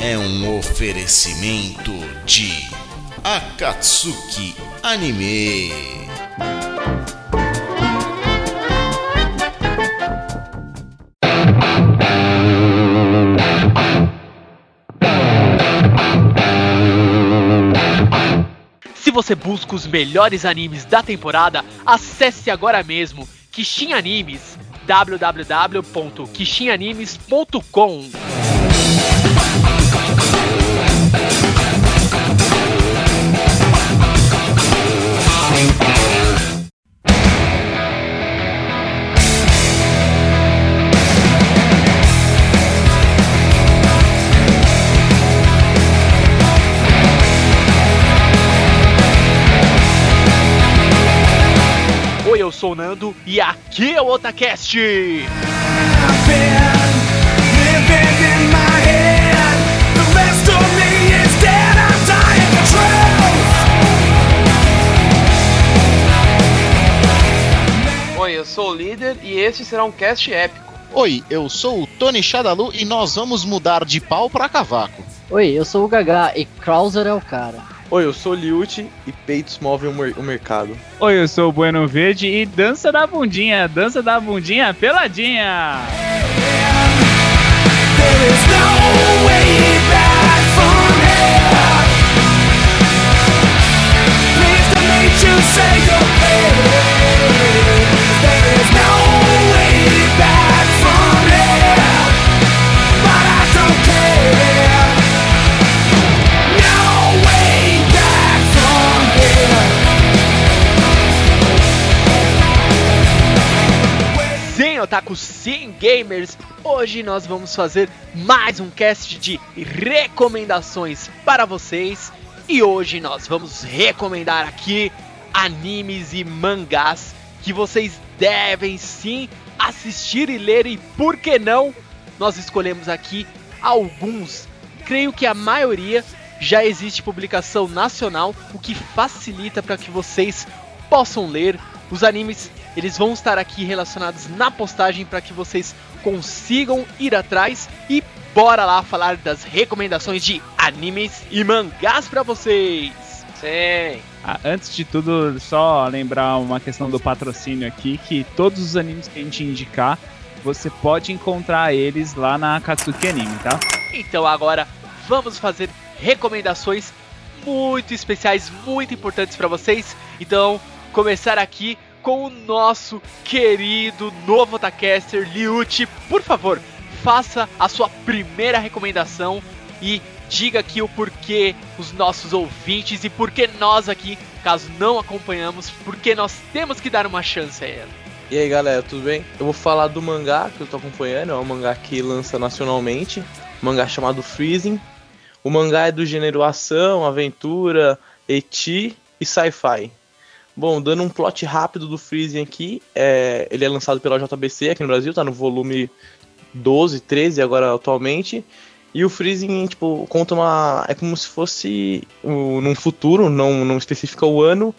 é um oferecimento de Akatsuki Anime. Se você busca os melhores animes da temporada, acesse agora mesmo Kishin Animes www.kishinanimes.com eu sou o Nando e aqui é o Otacast! Oi, eu sou o líder e este será um cast épico. Oi, eu sou o Tony Shadalu e nós vamos mudar de pau pra cavaco. Oi, eu sou o Gagá e Krauser é o cara. Oi, eu sou o Liute e peitos movem o, mer- o mercado. Oi, eu sou o Bueno Verde e dança da bundinha, dança da bundinha peladinha. Sim, otakus, sim, gamers! Hoje nós vamos fazer mais um cast de recomendações para vocês. E hoje nós vamos recomendar aqui animes e mangás que vocês devem sim assistir e ler. E por que não? Nós escolhemos aqui alguns. Creio que a maioria já existe publicação nacional, o que facilita para que vocês possam ler. Os animes eles vão estar aqui relacionados na postagem para que vocês consigam ir atrás e bora lá falar das recomendações de animes e mangás para vocês. Sim. Ah, antes de tudo, só lembrar uma questão do patrocínio aqui, que todos os animes que a gente indicar, você pode encontrar eles lá na Katsuki Anime, tá? Então agora vamos fazer recomendações muito especiais, muito importantes para vocês. Então, começar aqui com o nosso querido novo Otacaster, Liuti. Por favor, faça a sua primeira recomendação e diga aqui o porquê os nossos ouvintes e porquê nós aqui, caso não acompanhamos, porque nós temos que dar uma chance a ela. E aí galera, tudo bem? Eu vou falar do mangá que eu tô acompanhando, é um mangá que lança nacionalmente, um mangá chamado Freezing. O mangá é do gênero ação, aventura, eti e sci-fi. Bom, dando um plot rápido do Freezing aqui, é, ele é lançado pela JBC aqui no Brasil, tá no volume 12, 13 agora atualmente. E o Freezing, tipo, conta uma. É como se fosse um, num futuro, não, não especifica o ano,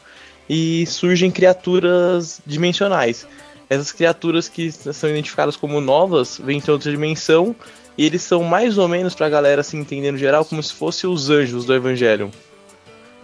e surgem criaturas dimensionais. Essas criaturas que são identificadas como novas vêm de outra dimensão e eles são mais ou menos, pra galera se entender no geral, como se fossem os anjos do Evangelho.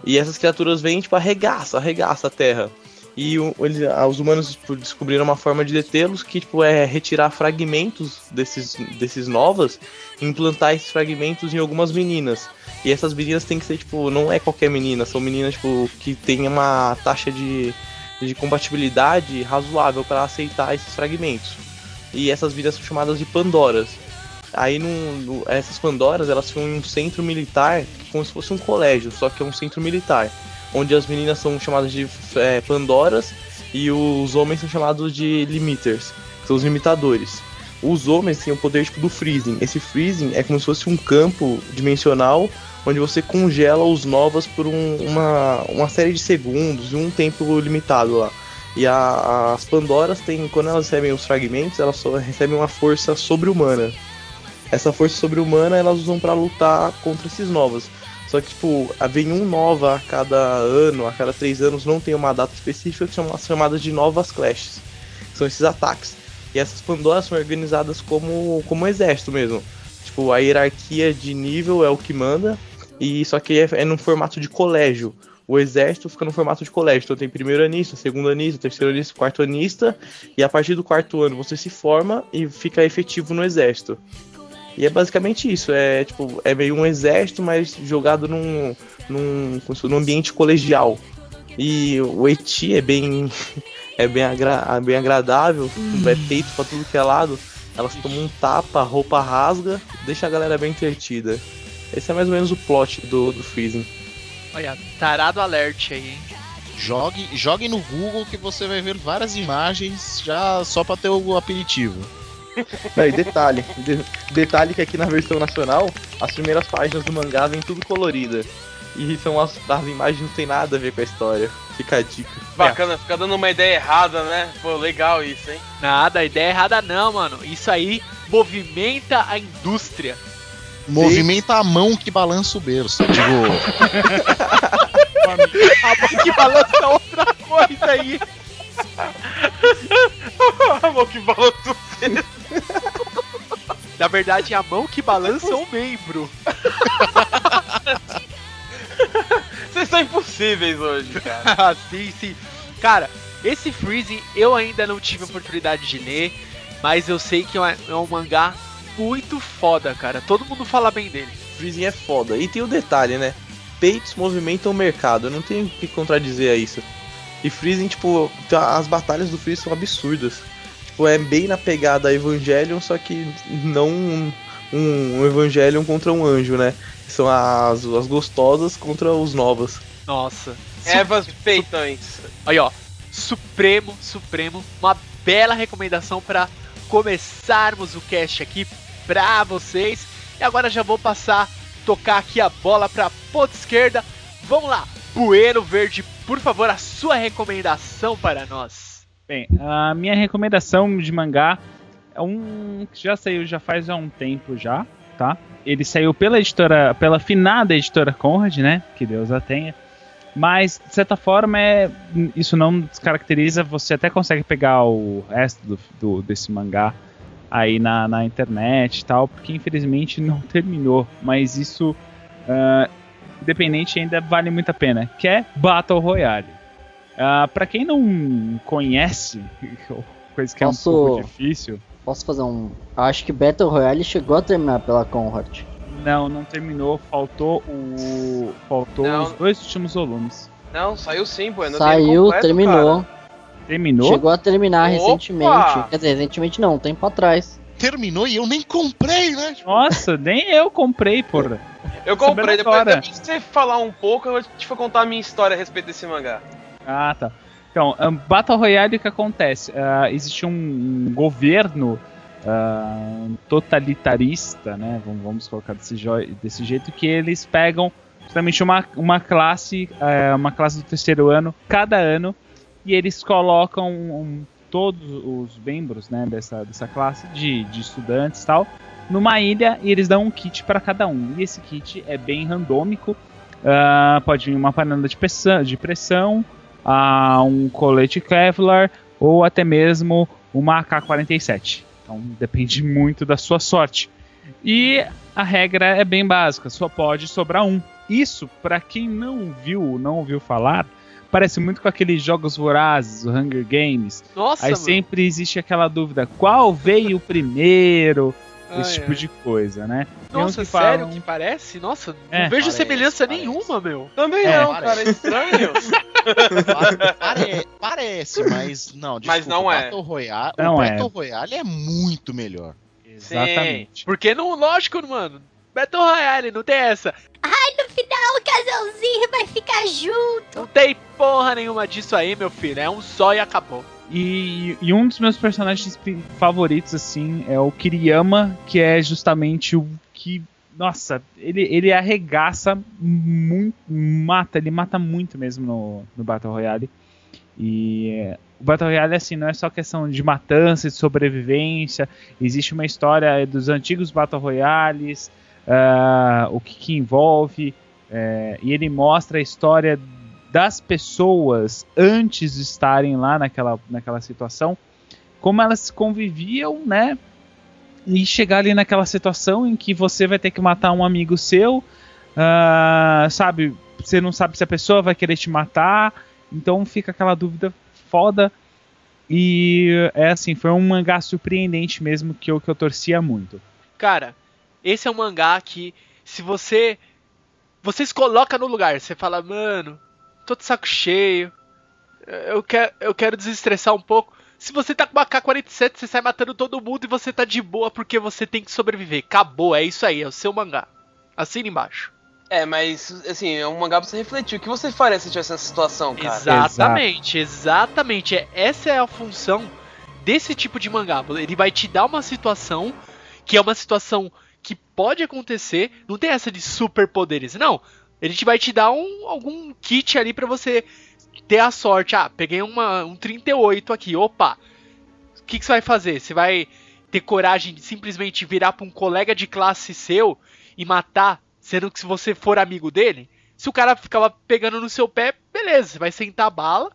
E essas criaturas vêm, tipo, arregaça, arregaça a Terra. E eles- ah, os humanos tipo, descobriram uma forma de detê-los que tipo, é retirar fragmentos desses, desses novas e implantar esses fragmentos em algumas meninas. E essas meninas têm que ser, tipo, não é qualquer menina, são meninas, tipo, que tem uma taxa de, de compatibilidade razoável para aceitar esses fragmentos. E essas vidas são chamadas de Pandoras. Aí no, no- essas Pandoras elas ficam em um centro militar, como se fosse um colégio, só que é um centro militar. Onde as meninas são chamadas de é, Pandoras e os homens são chamados de Limiters, são os limitadores. os homens têm o poder tipo do freezing. Esse freezing é como se fosse um campo dimensional onde você congela os novas por um- uma, uma série de segundos, um tempo limitado lá. E a- as Pandoras têm, quando elas recebem os fragmentos, elas recebem uma força sobre-humana. Essa força sobre-humana elas usam pra lutar contra esses novas. Só que, tipo, vem um nova a cada ano, a cada três anos, não tem uma data específica, que são as chamadas de novas clashes. São esses ataques. E essas Pandoras são organizadas como, como um exército mesmo. Tipo, a hierarquia de nível é o que manda, e só que é, é num formato de colégio. O exército fica no formato de colégio. Então tem primeiro anista, segundo anista, terceiro anista, quarto anista. E a partir do quarto ano você se forma e fica efetivo no exército. E é basicamente isso. É tipo, é meio um exército, mas jogado num, num, num ambiente colegial. E o Eti é bem. é bem, agra- bem agradável. É peito pra tudo que é lado. Elas tomam um tapa, a roupa rasga, deixa a galera bem entretida. Esse é mais ou menos o plot do, do Freezing. Olha, tarado alert aí, hein? Jogue, jogue no Google que você vai ver várias imagens já só pra ter o aperitivo. Não, e detalhe, de- detalhe que aqui na versão nacional, as primeiras páginas do mangá vêm tudo colorida. E são as, as imagens não tem nada a ver com a história. Fica a dica. Bacana, fica dando uma ideia errada, né? Pô, legal isso, hein? Nada, ideia errada não, mano. Isso aí movimenta a indústria. Movimenta a mão que balança o berço. Digo, A mão que balança outra coisa aí. A mão que balança Na verdade, é a mão que balança o membro. Vocês são impossíveis hoje, cara. Sim, sim. Cara, esse Freezing eu ainda não tive a oportunidade de ler, mas eu sei que é um- é um mangá muito foda, cara. Todo mundo fala bem dele. Freezing é foda. E tem o detalhe, né? Peitos movimentam o mercado. Eu não tenho o que contradizer a isso. E Freezing, tipo, as batalhas do Freezing são absurdas. Tipo, é bem na pegada Evangelion, só que não um, um Evangelion contra um anjo, né? São as, as gostosas contra os novos. Nossa. Evas peitões. Aí, ó. Supremo, Supremo. Uma bela recomendação para começarmos o cast aqui pra vocês. E agora já vou passar, tocar aqui a bola pra ponta esquerda. Vamos lá. Bueiro Verde, por favor, a sua recomendação para nós. Bem, a minha recomendação de mangá é um que já saiu já faz há um tempo já, tá? Ele saiu pela editora, pela finada editora Conrad, né? Que Deus a tenha. Mas, de certa forma, é, isso não descaracteriza. Você até consegue pegar o resto do, do- desse mangá aí na, na internet e tal, porque infelizmente não terminou. Mas isso, ah, independente, ainda vale muito a pena. Que é Battle Royale. Ah, pra quem não conhece, coisa que é um Posso- pouco difícil, Posso fazer um. Acho que Battle Royale chegou a terminar pela Conrad. não, não terminou, faltou o. Faltou Não. os dois últimos volumes. Não, saiu sim, tem Saiu, completo, terminou. cara. Terminou? Chegou a terminar Opa! recentemente. Quer dizer, recentemente não, um tempo atrás. terminou e eu nem comprei, né? Tipo, Nossa, nem eu comprei, porra. Eu comprei, depois, depois de você falar um pouco, eu vou te contar a minha história a respeito desse mangá. Ah, tá. Então, um, Battle Royale, o que acontece? Ah, existe um, um governo ah, totalitarista, né? Vamos, vamos colocar desse, desse jeito, que eles pegam justamente uma, uma classe, ah, uma classe do terceiro ano, cada ano, e eles colocam um- todos os membros né, dessa, dessa classe de, de estudantes e tal numa ilha e eles dão um kit para cada um. E esse kit é bem randômico. Pode vir uma panela de pressão, de pressão a um colete Kevlar ou até mesmo uma AK-47. Então depende muito da sua sorte. E a regra é bem básica, só pode sobrar um. Isso, para quem não viu, não ouviu falar, parece muito com aqueles jogos vorazes, o Hunger Games. Nossa, Aí mano. sempre existe aquela dúvida, qual veio primeiro? Esse Ai, tipo ai. de coisa, né? Nossa, que sério falam- que parece? Nossa, É. não vejo Parece, semelhança parece. nenhuma, meu. Também É, não, parece. cara, é estranho. pare- pare- parece, mas não. Mas desculpa, não é. Battle Royale, Não o é. Battle Royale é muito melhor. Exatamente. Porque não, lógico, mano. Battle Royale, não tem essa. No final, o casalzinho vai ficar junto. Não tem porra nenhuma disso aí, meu filho. É um só e acabou. E, e um dos meus personagens favoritos, assim, é o Kiriyama, que é justamente o que. Nossa, ele, ele arregaça muito. Mata, ele mata muito mesmo no, no Battle Royale. E o Battle Royale, assim, não é só questão de matança, de sobrevivência. Existe uma história dos antigos Battle Royales, ah, o que, que envolve. é, e ele mostra a história das pessoas antes de estarem lá naquela, naquela situação, como elas conviviam, né? E chegar ali naquela situação em que você vai ter que matar um amigo seu, ah, sabe? Você não sabe se a pessoa vai querer te matar, então fica aquela dúvida foda. E é assim, foi um mangá surpreendente mesmo que eu, que eu torcia muito. Cara, esse é um mangá que, se você. Você se coloca no lugar, você fala, mano, tô de saco cheio. Eu quero, eu quero desestressar um pouco. Se você tá com uma K-47, você sai matando todo mundo e você tá de boa porque você tem que sobreviver. Acabou, é isso aí, é o seu mangá. Assina embaixo. É, mas assim, é um mangá pra você refletir. O que você faria se tivesse nessa situação, cara? Exatamente, exatamente. É- Essa é a função desse tipo de mangá. Ele vai te dar uma situação que é uma situação que pode acontecer. Não tem essa de superpoderes, não. Ele te vai te dar um, algum kit ali pra você ter a sorte. Ah, peguei uma, um 38 aqui. Opa! O que, que você vai fazer? Você vai ter coragem de simplesmente virar pra um colega de classe seu e matar, sendo que se você for amigo dele? Se o cara ficava pegando no seu pé, beleza, você vai sentar a bala.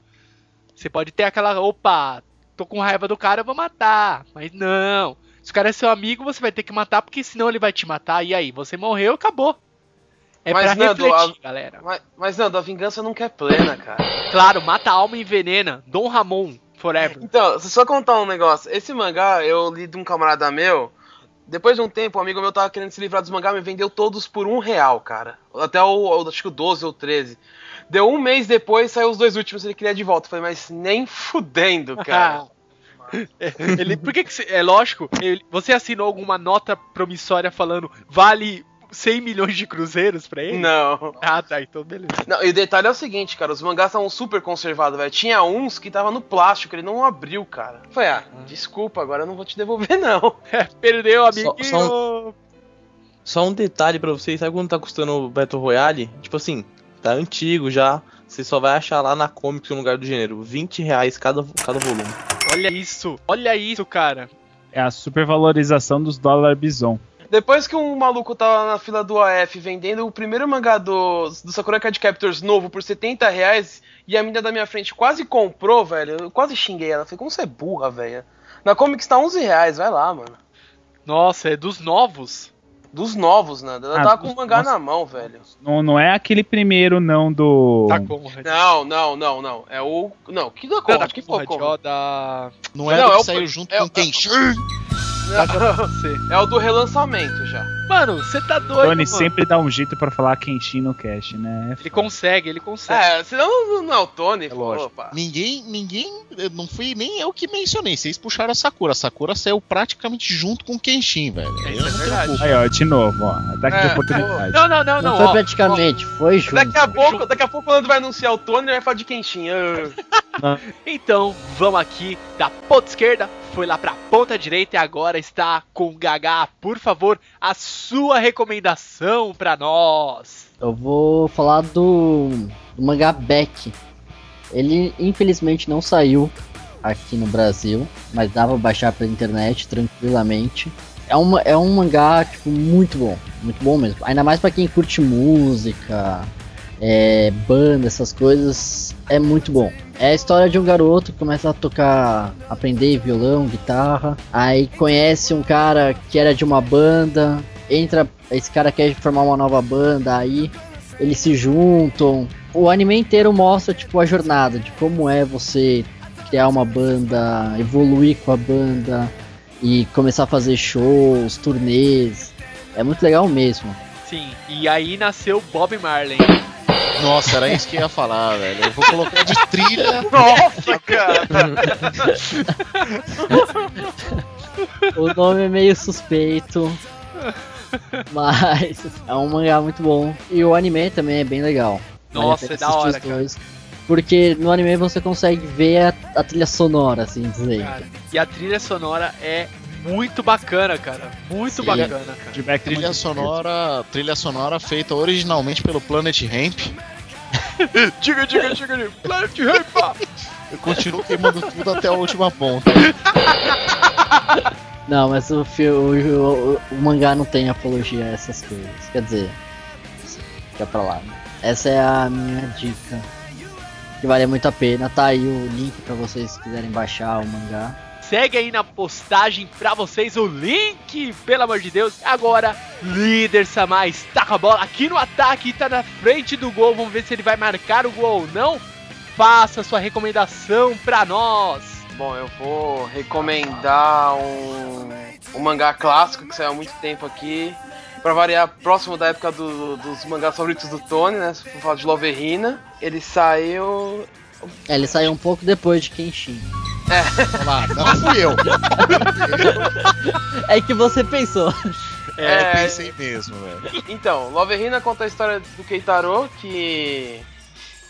Você pode ter aquela, opa, tô com raiva do cara, eu vou matar. Mas não. Se o cara é seu amigo, você vai ter que matar, porque senão ele vai te matar. E aí, você morreu, acabou. É Mas, pra Nando, refletir, a- galera. Mas, mas Nando, a vingança nunca é plena, cara. Claro, mata a alma e envenena. Dom Ramon, forever. Então, se só contar um negócio. Esse mangá eu li de um camarada meu. Depois de um tempo, um amigo meu tava querendo se livrar dos mangá, me vendeu todos por um real, cara. Até o, o- acho que o 12 ou 13. Deu um mês depois, saiu os dois últimos, ele queria de volta. Eu falei, mas nem fudendo, cara. ele, por que, que você- é lógico? ele- você assinou alguma nota promissória falando vale 100 milhões de cruzeiros pra ele? Não. Ah, tá, então beleza. Não, e o detalhe é o seguinte, cara, os mangás estavam super conservados, velho. Tinha uns que tava no plástico, ele não abriu, cara. Eu falei, ah, desculpa, agora eu não vou te devolver, não. Perdeu, amigo. Só- só Só um detalhe pra vocês, sabe quanto tá custando o Battle Royale? Tipo assim, tá antigo já. Você só vai achar lá na Comics no lugar do gênero. 20 reais cada, cada volume. Olha isso, olha isso, cara. É a supervalorização dos dólar bison. Depois que um maluco tava na fila do AF vendendo o primeiro mangá do, do Sakura Card Captors novo por 70 reais e a menina da minha frente quase comprou, velho, eu quase xinguei ela. Falei, como você é burra, velho? Na Comics tá 11 reais, vai lá, mano. Nossa, é dos novos? Dos novos, Nanda. Ela Ah, tava dos- com o mangá nossa. na mão, velho. Não, não é aquele primeiro, não, do. Tá como? Não, não, não, não. É o. Não, que da Conrad? Que foi. Não é Não, é que o- saiu junto é com o- Kenshin? você. É o do relançamento já. Mano, você tá doido, Tony mano. sempre dá um jeito pra falar Kenshin no cast, né? Ele consegue, ele consegue. É, senão não é o Tony, pô, lógico. opa. Ninguém, ninguém, não fui nem eu que mencionei. Vocês puxaram a Sakura. A Sakura saiu praticamente junto com o Kenshin, velho. É, Eu isso é verdade. Aí, ó, de novo, ó. Ataque de É, oportunidade. Não, não, não, Não, não. foi ó, praticamente, foi junto. Daqui a pouco, daqui a pouco o Nando vai anunciar o Tony e vai falar de Kenshin. Então, vamos aqui da ponta esquerda, foi lá pra ponta direita e agora está com o Gagá. Por favor, a sua recomendação pra nós. Eu vou falar do, do mangá Beck. Ele infelizmente não saiu aqui no Brasil, mas dava pra baixar pela internet tranquilamente. É, uma, é um mangá tipo, muito bom, muito bom mesmo. Ainda mais pra quem curte música, é, banda, essas coisas, é muito bom. É a história de um garoto que começa a tocar, aprender violão, guitarra, aí conhece um cara que era de uma banda, entra, esse cara quer formar uma nova banda, aí eles se juntam. O anime inteiro mostra tipo a jornada de como é você criar uma banda, evoluir com a banda e começar a fazer shows, turnês. É muito legal mesmo. Sim, e aí nasceu Bob Marley. Nossa, era isso que eu ia falar, velho. Eu vou colocar de trilha. Nossa, cara. O nome é meio suspeito. Mas é um mangá muito bom. E o anime também é bem legal. Vale Nossa, pena é da hora, dois. Porque no anime você consegue ver a, a trilha sonora, assim dizer. Cara, e a trilha sonora é muito bacana, cara. Muito Sim. bacana, cara. Feedback é Trilha sonora, trilha sonora feita originalmente pelo Planet Ramp. Diga, diga, diga, diga. Planet Ramp! Eu continuo queimando tudo até a última ponta. Não, mas o, o, o, o mangá não tem apologia a essas coisas. Quer dizer, fica pra lá. né? Essa é a minha dica. Que vale muito a pena. Tá aí o link pra vocês se quiserem baixar o mangá. Segue aí na postagem pra vocês o link, pelo amor de Deus. Agora, líder Samar está com a bola aqui no ataque, tá na frente do gol. Vamos ver se ele vai marcar o gol ou não. Faça sua recomendação pra nós. Bom, eu vou recomendar um, um mangá clássico que saiu há muito tempo aqui. Pra variar, próximo da época do- dos mangás favoritos do Tony, né? Se for falar de Loverina. Ele saiu. É, ele saiu um pouco depois de Kenshin. Olha lá, não fui eu. É que você pensou. É, eu É. pensei mesmo, velho. Então, Loverina conta a história do Keitaro, que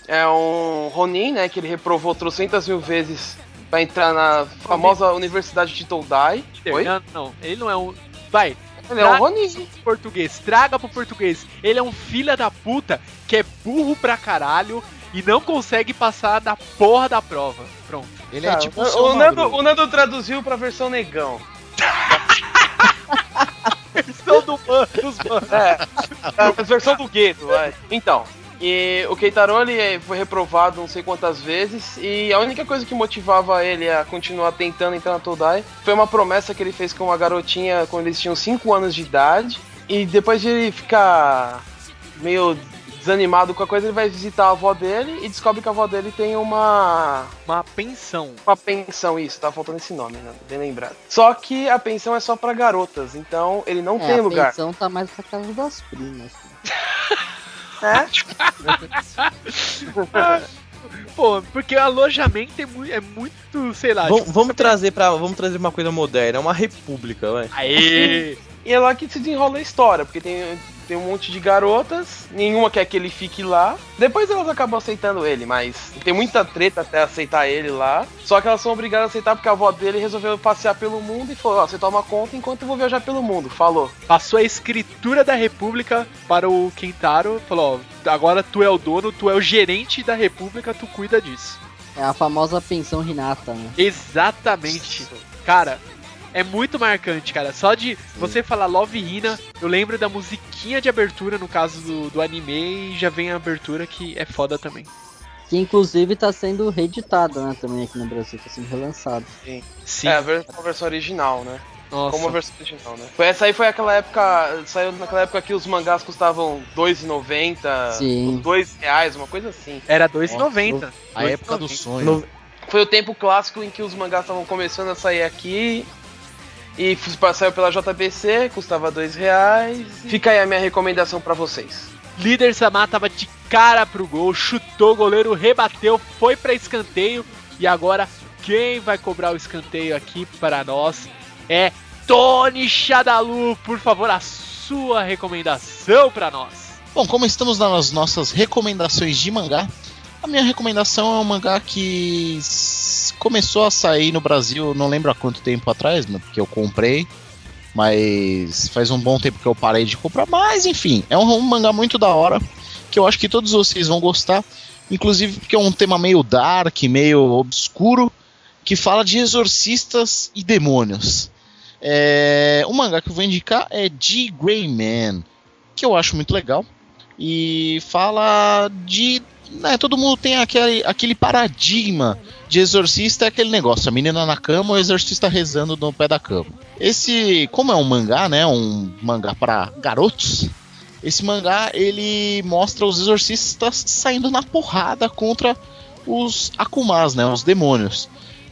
é um Ronin, né? Que ele reprovou trocentas mil vezes pra entrar na famosa Universidade de Todai. Oi? Não, não, ele não é um. Vai, Ele é um Ronin. português, traga pro português. Ele é um filho da puta que é burro pra caralho e não consegue passar da porra da prova. Pronto. Ele é tipo o, o, Nando, o Nando traduziu pra versão negão. São do man, dos man. É, a versão do gueto, vai. Então, e o Keitaro ele foi reprovado não sei quantas vezes e a única coisa que motivava ele a continuar tentando entrar na Todai foi uma promessa que ele fez com uma garotinha quando eles tinham 5 anos de idade e depois de ele ficar meio desanimado com a coisa, ele vai visitar a avó dele e descobre que a avó dele tem uma Uma pensão. uma pensão, isso, tá faltando esse nome, né? Bem lembrado. Só que a pensão é só pra garotas, então ele não É, tem a lugar. pensão tá mais pra casa das primas. É? Pô, porque o alojamento é, mu- é muito, sei lá. Vamos, tipo, vamos trazer para vamos trazer uma coisa moderna, é uma república, vai. Aê! E é lá que se desenrola a história, porque tem, tem um monte de garotas, nenhuma quer que ele fique lá. Depois elas acabam aceitando ele, mas tem muita treta até aceitar ele lá. Só que elas são obrigadas a aceitar porque a avó dele resolveu passear pelo mundo e falou: Ó, você toma conta enquanto eu vou viajar pelo mundo. Falou. Passou a escritura da República para o Kentaro. Falou: ó, agora tu é o dono, tu é o gerente da República, tu cuida disso. É a famosa pensão Hinata, né? Exatamente. Cara, é muito marcante, cara. Só de você falar Love Hina, eu lembro da musiquinha de abertura, no caso do, do anime, e já vem a abertura que é foda também. Que inclusive tá sendo reeditada, né? Também aqui no Brasil, tá sendo relançado. Sim. É, a vers- a versão original, né? Nossa. Como a versão original, né? Foi, essa aí foi aquela época. Saiu naquela época que os mangás custavam R$2,90, Sim. 2 reais, uma coisa assim. Era 2,90. A época do sonho. No- Foi o tempo clássico em que os mangás estavam começando a sair aqui. E saiu pela JBC, custava dois reais. Fica aí a minha recomendação pra vocês. Líder Samar tava de cara pro gol, chutou, o goleiro rebateu, foi pra escanteio e agora quem vai cobrar o escanteio aqui para nós é Tony Shadalu. Por favor, a sua recomendação pra nós. Bom, como estamos nas nossas recomendações de mangá, a minha recomendação é um mangá que começou a sair no Brasil, não lembro há quanto tempo atrás, né, porque eu comprei, mas faz um bom tempo que eu parei de comprar. Mas enfim, é um, um mangá muito da hora, que eu acho que todos vocês vão gostar, inclusive porque é um tema meio dark, meio obscuro, que fala de exorcistas e demônios. É, o mangá que eu vou indicar é The Grey Man, que eu acho muito legal e fala de. Né, todo mundo tem aquele, aquele paradigma de exorcista, é aquele negócio: a menina na cama, o exorcista rezando no pé da cama. Esse, como é um mangá, né? Um mangá para garotos. Esse mangá ele mostra os exorcistas saindo na porrada contra os Akumas, né? Os demônios.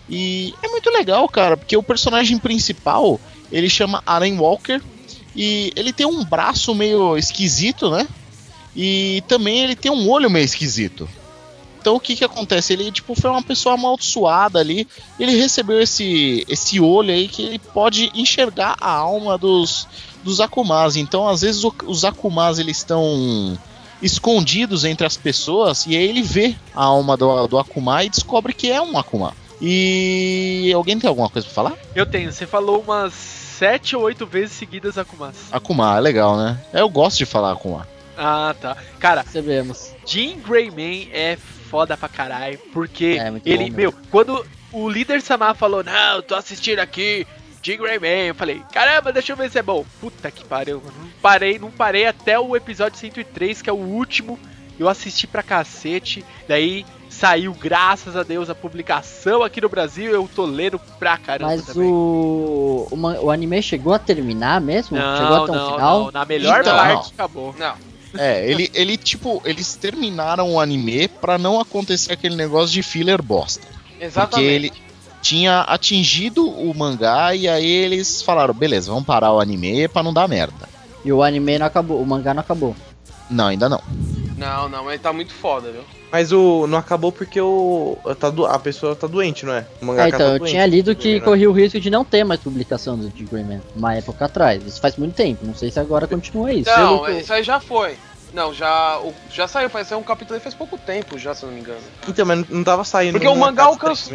E é muito legal, cara, porque o personagem principal ele chama Alan Walker e ele tem um braço meio esquisito, né? E também ele tem um olho meio esquisito. Então o que que acontece? Ele tipo foi uma pessoa amaldiçoada ali. Ele recebeu esse esse olho aí que ele pode enxergar a alma dos dos Akumas. Então às vezes o- os Akumas eles estão escondidos entre as pessoas e aí ele vê a alma do, do Akuma e descobre que é um Akuma. E alguém tem alguma coisa pra falar? Eu tenho, você falou umas sete ou oito vezes seguidas Akumas. Akuma, é legal, né? Eu gosto de falar Akuma. Ah, tá. Cara, Recebemos. Jean Greyman é foda pra caralho, porque É, ele, bom meu, quando o líder Samar falou, não, eu tô assistindo aqui Jean Greyman, eu falei, caramba, deixa eu ver se é bom. Puta que pariu. Não parei, não parei até o episódio 103, que é o último. Eu assisti pra cacete, daí saiu, graças a Deus, a publicação aqui no Brasil, eu tô lendo pra caramba Mas também. o, o, anime chegou a terminar mesmo? chegou Não, até o não, final? não, na melhor Então, parte não. acabou. Não. É, ele, ele tipo, eles terminaram o anime pra não acontecer aquele negócio de filler bosta. Porque Exatamente. ele tinha atingido o mangá e aí eles falaram, beleza, vamos parar o anime pra não dar merda. E o anime não acabou, o mangá não acabou. Não, ainda não. Não, não, mas tá muito foda, viu? Mas o não acabou porque o tá do, a pessoa tá doente, não é? O É, mangaka então, tá eu doente, tinha lido que né? corria o risco de não ter mais publicação do The Greyman uma época atrás. Isso faz muito tempo, não sei se agora continua isso. Não, Pelo isso aí já foi. Não, já, o- já saiu, faz saiu um capítulo aí faz pouco tempo já, se eu não me engano. Então, mas não tava saindo. Porque o mangá alcançou-?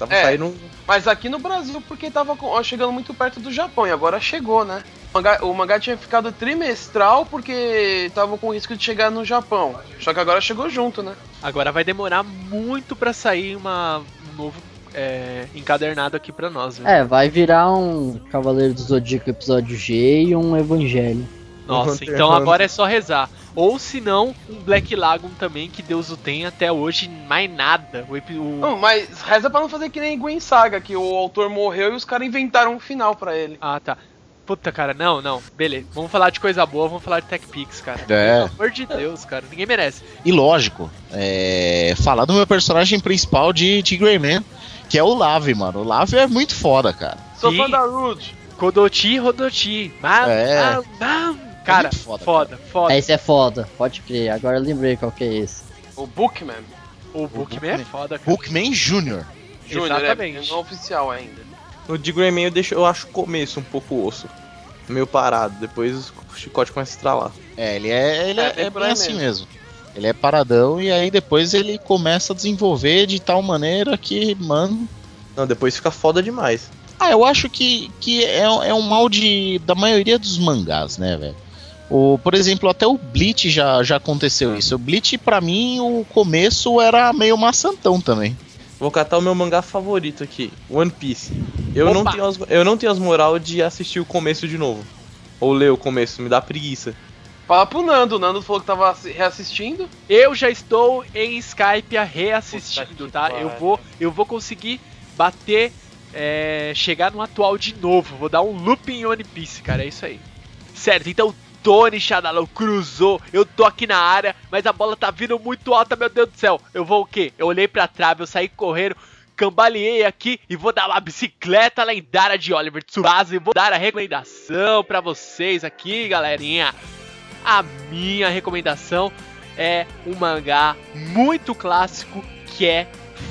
Tava É. saindo. Mas aqui no Brasil, porque tava com- chegando muito perto do Japão, e agora chegou, né? O mangá, o mangá tinha ficado trimestral porque tava com risco de chegar no Japão. Só que agora chegou junto, né? Agora vai demorar muito pra sair uma, um novo é, encadernado aqui pra nós, viu? É, vai virar um Cavaleiro do Zodíaco episódio G e um Evangelho. Nossa, então agora é só rezar. Ou se não, um Black Lagoon também, que Deus o tem até hoje, mais nada. O, o- Não, mas reza pra não fazer que nem Gwen Saga, que o autor morreu e os caras inventaram um final pra ele. Ah, tá. Puta, cara, não, não. Beleza. Vamos falar de coisa boa, vamos falar de Tech Pix, cara. É. Pelo amor de Deus, cara. Ninguém merece. E lógico, é, falar do meu personagem principal de, de Greyman, que é o Lave, mano. O Lave é muito foda, cara. Sou fã da Rude. Kodoti, Rodoti. Mam, É. mam, mam. Cara, muito foda, foda, foda. É, esse é foda, pode crer. Agora eu lembrei qual que é esse. O Bookman. O Bookman é Bookman. foda, cara. Bookman Jr. Júnior, é, Exatamente. não oficial ainda. No de Greyman eu, deixo, eu acho o começo um pouco osso. Meio parado. Depois o chicote começa a estralar. É, ele é, ele É, é, é bem assim mesmo. mesmo. Ele é paradão e aí depois ele começa a desenvolver de tal maneira que, mano. Não, depois fica foda demais. Ah, eu acho que, que é, é um mal de, da maioria dos mangás, né, velho? O, por exemplo, até o Bleach já, já aconteceu isso. O Bleach, pra mim, o começo era meio maçantão também. Vou catar o meu mangá favorito aqui, One Piece. Eu, não tenho, as, eu não tenho as moral de assistir o começo de novo. Ou ler o começo, me dá preguiça. Fala pro Nando, o Nando falou que tava assi- reassistindo. Eu já estou em Skype a reassistindo, Puta tá? Eu vou, eu vou conseguir bater, é, chegar no atual de novo. Vou dar um loop em One Piece, cara. É isso aí. Certo, então Tony Shadalão cruzou. Eu tô aqui na área, mas a bola tá vindo muito alta, meu Deus do céu. Eu vou o quê? Eu olhei pra trave, eu saí correndo. Cambaleei aqui e vou dar uma bicicleta lendária de Oliver Tsubasa e vou dar a recomendação pra vocês aqui, galerinha. A minha recomendação é um mangá muito clássico que é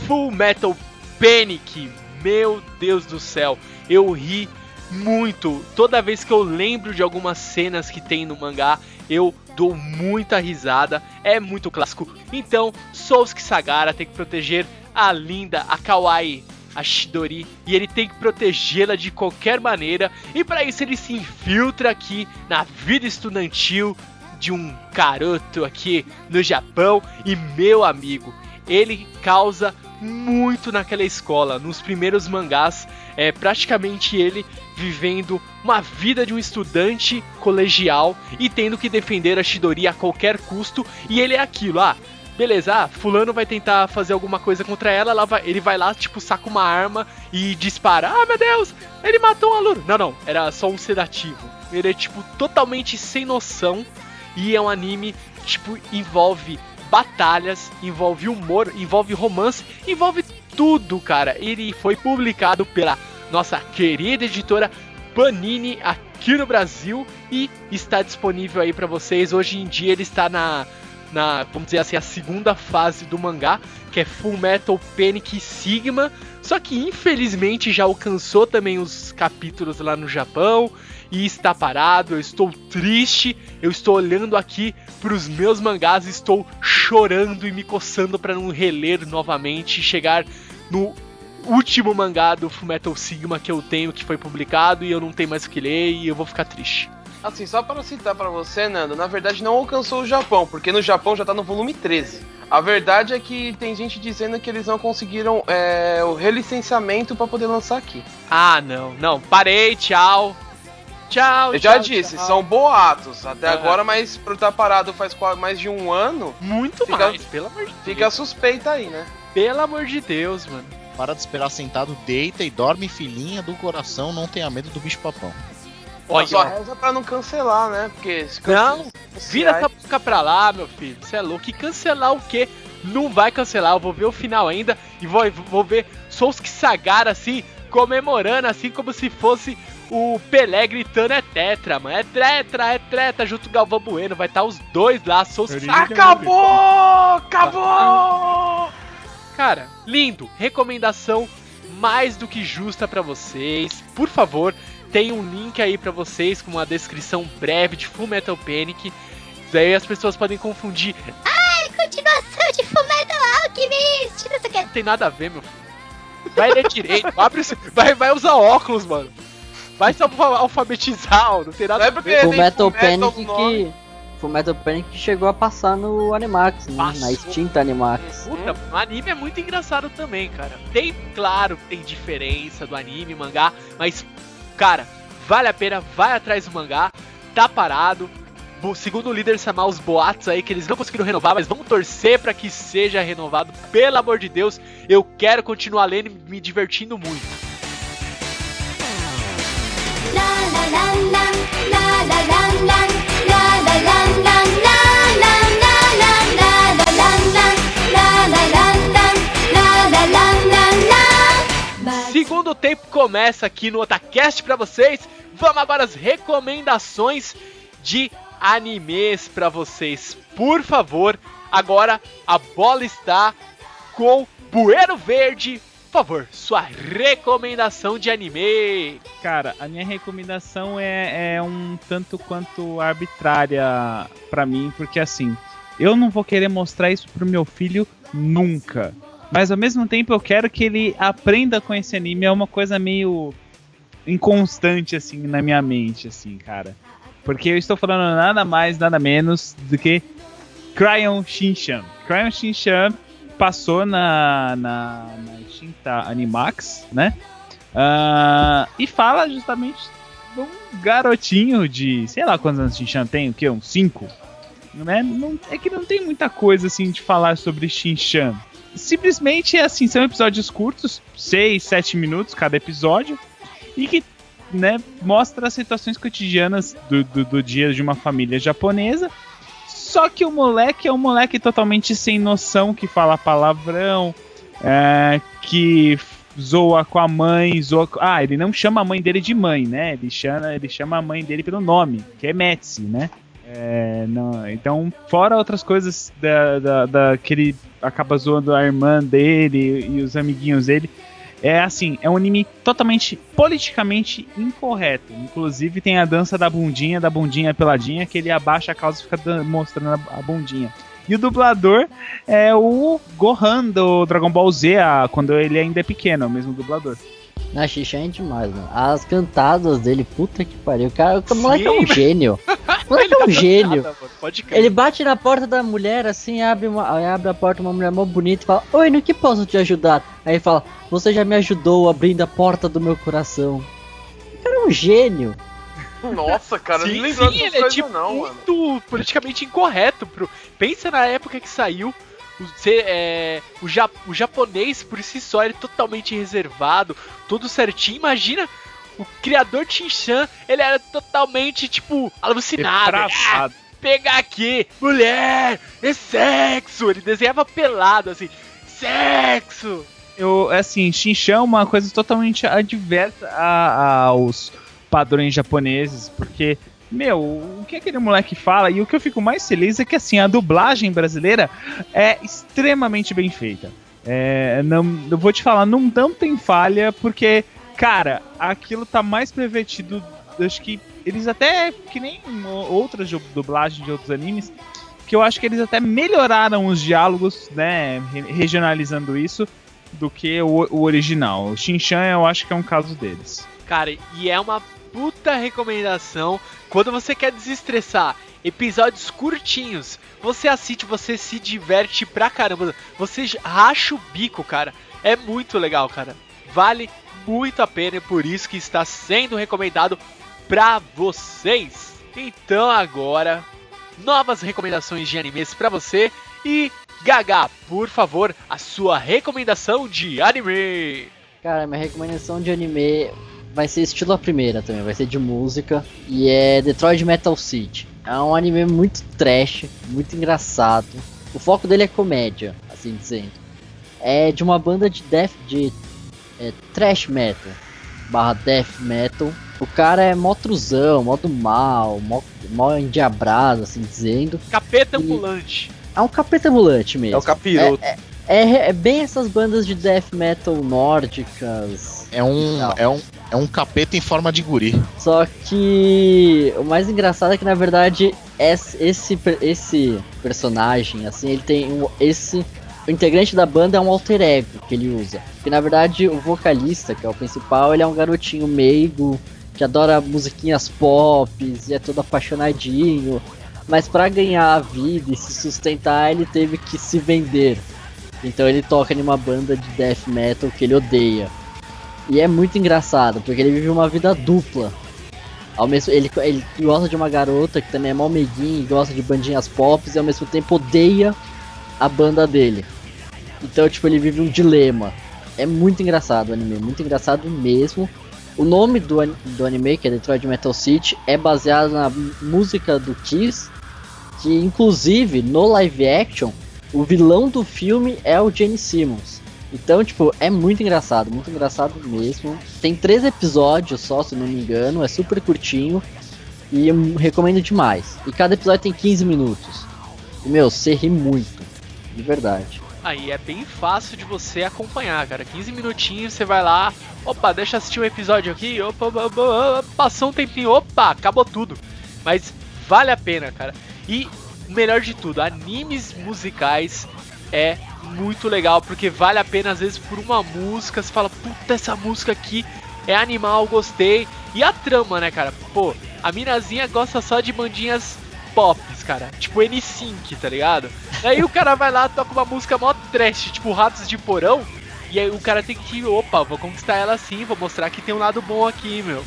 Full Metal Panic. Meu Deus do céu, eu ri muito. Toda vez que eu lembro de algumas cenas que tem no mangá, eu dou muita risada. É muito clássico. Então, Sousuke Sagara tem que proteger a linda, a kawaii, a Shidori, e ele tem que protegê-la de qualquer maneira. E para isso ele se infiltra aqui na vida estudantil de um garoto aqui no Japão e meu amigo, ele causa muito naquela escola. Nos primeiros mangás, é praticamente ele vivendo uma vida de um estudante colegial e tendo que defender a Shidori a qualquer custo. E ele é aquilo, ah, beleza, ah, fulano vai tentar fazer alguma coisa contra ela, ela vai- ele vai lá, tipo, saca uma arma e dispara. Ah, meu Deus, ele matou um aluno. Não, não, era só um sedativo. Ele é, tipo, totalmente sem noção e é um anime, tipo, envolve batalhas, envolve humor, envolve romance, envolve tudo, cara. Ele foi publicado pela nossa querida editora Panini aqui no Brasil e está disponível aí pra vocês. Hoje em dia ele está na na, vamos dizer assim, a segunda fase do mangá, que é Full Metal Panic Sigma. Só que infelizmente já alcançou também os capítulos lá no Japão e está parado. Eu estou triste. Eu estou olhando aqui para os meus mangás, estou chorando e me coçando para não reler novamente e chegar no último mangá do Fullmetal Sigma que eu tenho que foi publicado e eu não tenho mais o que ler e eu vou ficar triste. Assim, só para citar para você, Nando, na verdade não alcançou o Japão, porque no Japão já tá no volume 13. A verdade é que tem gente dizendo que eles não conseguiram é, o relicenciamento para poder lançar aqui. Ah, não, não, parei, tchau. Tchau, Eu já tchau, disse, tchau. são boatos até Ah. agora, mas por estar parado faz quase mais de um ano, muito Fica- mais, pelo amor de fica Deus. suspeita aí, né? Pelo amor de Deus, mano. Para de esperar sentado, deita e dorme, filhinha do coração, não tenha medo do bicho papão. Olha, Só reza pra não cancelar, né? Porque se Não, Vira essa boca pra lá, meu filho. Você é louco. E cancelar o quê? Não vai cancelar. Eu vou ver o final ainda e vou, vou ver Sousuke Sagar assim, comemorando, assim como se fosse o Pelé gritando é tetra, mano. É tetra, é tetra, junto com o Galvão Bueno. Vai estar os dois lá, Sagar. Acabou! Acabou! Cara, lindo. Recomendação mais do que justa pra vocês. Por favor, tem um link aí pra vocês com uma descrição breve de Full Metal Panic. Daí as pessoas podem confundir. Continuação de Fullmetal Alchemist. Não. Não tem nada a ver, meu filho. Vai ler direito. Abre vai, vai usar óculos, mano. Vai se alfa- alfabetizar, não tem nada Não é a porque ver. tem O Metal Panic que. Full Metal Panic que chegou a passar no Animax, né? Na extinta Animax. Puta, o anime é muito engraçado também, cara. Tem, claro, tem diferença do anime, mangá, mas, cara, vale a pena, vai atrás do mangá, tá parado. Segundo o líder Samar, os boatos aí que eles não conseguiram renovar, mas vamos torcer pra que seja renovado. Pelo amor de Deus, eu quero continuar lendo e me divertindo muito. Segundo tempo começa aqui no Otacast pra vocês. Vamos agora às recomendações de animes pra vocês. Por favor, agora a bola está com Bueiro Verde. Por favor, sua recomendação de anime. Cara, a minha recomendação é, é um tanto quanto arbitrária pra mim, porque assim, eu não vou querer mostrar isso pro meu filho nunca. Mas ao mesmo tempo eu quero que ele aprenda com esse anime, é uma coisa meio inconstante assim na minha mente, assim, cara. Porque eu estou falando nada mais, nada menos do que Cryon Shinchan. Cryon Shinchan passou na, na, na extinta Animax, né? Ah, e fala justamente de um garotinho de, sei lá quantos anos Shinchan tem, o que? Uns 5? Né? Não, é que não tem muita coisa assim de falar sobre Shinchan. Simplesmente é assim, são episódios curtos, 6, 7 minutos cada episódio, e que né, mostra as situações cotidianas do, do, do dia de uma família japonesa. Só que o moleque é um moleque totalmente sem noção, que fala palavrão, é, que zoa com a mãe, zoa com... Ah, ele não chama a mãe dele de mãe, né? Ele chama, ele chama a mãe dele pelo nome, que é Metsi, né? É, não, então, fora outras coisas da, da, da- que ele acaba zoando a irmã dele e os amiguinhos dele, é assim, é um anime totalmente politicamente incorreto. Inclusive tem a dança da bundinha, da bundinha peladinha, que ele abaixa a calça e fica mostrando a bundinha. E o dublador é o Gohan do Dragon Ball Z, quando ele ainda é pequeno, é o mesmo dublador. Na Xixa é demais, mano. As cantadas dele, puta que pariu. O, cara, o moleque é um gênio. O moleque é um gênio. Nada. Ele bate na porta da mulher, assim, abre, uma, abre a porta, uma mulher mó bonita e fala: Oi, no que posso te ajudar? Aí ele fala: Você já me ajudou abrindo a porta do meu coração. O cara é um gênio. Nossa, cara, sim, lembro sim, ele é tipo não, mano. muito politicamente incorreto. Pro... Pensa na época que saiu. O, é, o, ja- o japonês, por si só, ele é totalmente reservado, tudo certinho. Imagina o criador Tinchan, ele era totalmente, tipo, alucinado. Ah, pegar aqui, mulher, é sexo. Ele desenhava pelado, assim, sexo. Eu, assim, Shinchan é uma coisa totalmente adversa a- aos padrões japoneses, porque meu, o que aquele moleque fala e o que eu fico mais feliz é que assim a dublagem brasileira é extremamente bem feita. É, não, eu vou te falar, não, não tem falha porque, cara, aquilo tá mais pervertido. Acho que eles até que nem outras du- dublagens de outros animes, que eu acho que eles até melhoraram os diálogos, né, re- regionalizando isso do que o, o original. O Shinchan eu acho que é um caso deles. Cara, e é uma puta recomendação quando você quer desestressar. Episódios curtinhos, você assiste, você se diverte pra caramba. Você racha o bico, cara. É muito legal, cara. Vale muito a pena e por isso que está sendo recomendado pra vocês. Então agora, novas recomendações de animes pra você e Gaga, por favor, a sua recomendação de anime. Cara, minha recomendação de anime vai ser estilo a primeira também, vai ser de música. E é Detroit Metal City. É um anime muito trash, muito engraçado. O foco dele é comédia, assim dizendo. É de uma banda de death, de é, trash metal, barra death metal. O cara é mó truzão, mó do mal, mó, mó endiabrado, assim dizendo. Capeta E- ambulante. É um capeta ambulante mesmo. É o capiroto. É, é bem essas bandas de death metal nórdicas. É um, é, um, é um capeta em forma de guri. Só que o mais engraçado é que na verdade esse, esse, esse personagem, assim, ele tem um, esse. O integrante da banda é um alter ego que ele usa. Que na verdade o vocalista, que é o principal, ele é um garotinho meigo, que adora musiquinhas pop e é todo apaixonadinho. Mas pra ganhar a vida e se sustentar, ele teve que se vender. Então ele toca em uma banda de death metal que ele odeia. E é muito engraçado, porque ele vive uma vida dupla. Ao mesmo, ele, ele gosta de uma garota que também é mal meiguinha e gosta de bandinhas pop e ao mesmo tempo odeia a banda dele. Então, tipo, ele vive um dilema. É muito engraçado o anime, muito engraçado mesmo. O nome do, do anime, que é Detroit Metal City, é baseado na música do Kiss, que inclusive no live action, o vilão do filme é o Gene Simmons. Então, tipo, é muito engraçado, muito engraçado mesmo. Tem três episódios só, se não me engano, é super curtinho e eu recomendo demais. E cada episódio tem 15 minutos. E, meu, você ri muito, de verdade. Aí é bem fácil de você acompanhar, cara. 15 minutinhos, você vai lá, opa, deixa eu assistir um episódio aqui, opa, opa, opa, passou um tempinho, opa, acabou tudo. Mas vale a pena, cara. E melhor de tudo, animes musicais é muito legal, porque vale a pena às vezes por uma música, você fala, puta, essa música aqui é animal, gostei. E a trama, né, cara? Pô, a minazinha gosta só de bandinhas pops, cara. Tipo N5, tá ligado? Daí o cara vai lá, toca uma música mó trash, tipo Ratos de Porão. E aí o cara tem que, opa, vou conquistar ela assim, vou mostrar que tem um lado bom aqui, meu.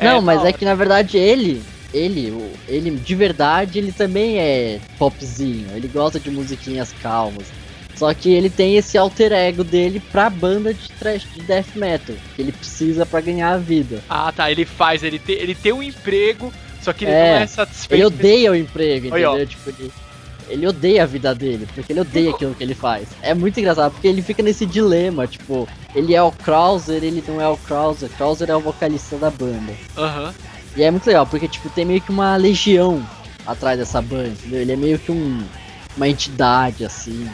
Não, da mas é que na verdade ele, ele, o- ele de verdade, ele também é popzinho. Ele gosta de musiquinhas calmas. Só que ele tem esse alter ego dele pra banda de trash de death metal, que ele precisa pra ganhar a vida. Ah, tá, ele faz, ele, te, ele tem um emprego, só que ele É, não é satisfeito. Ele odeia o emprego, entendeu? Tipo, ele, ele odeia a vida dele, porque ele odeia aquilo que ele faz. É muito engraçado, porque ele fica nesse dilema, tipo, ele é o Krauser, ele não é o Krauser. Krauser é o vocalista da banda. Aham. E é muito legal, porque tipo, tem meio que uma legião atrás dessa banda, entendeu? Ele é meio que um, uma entidade, assim.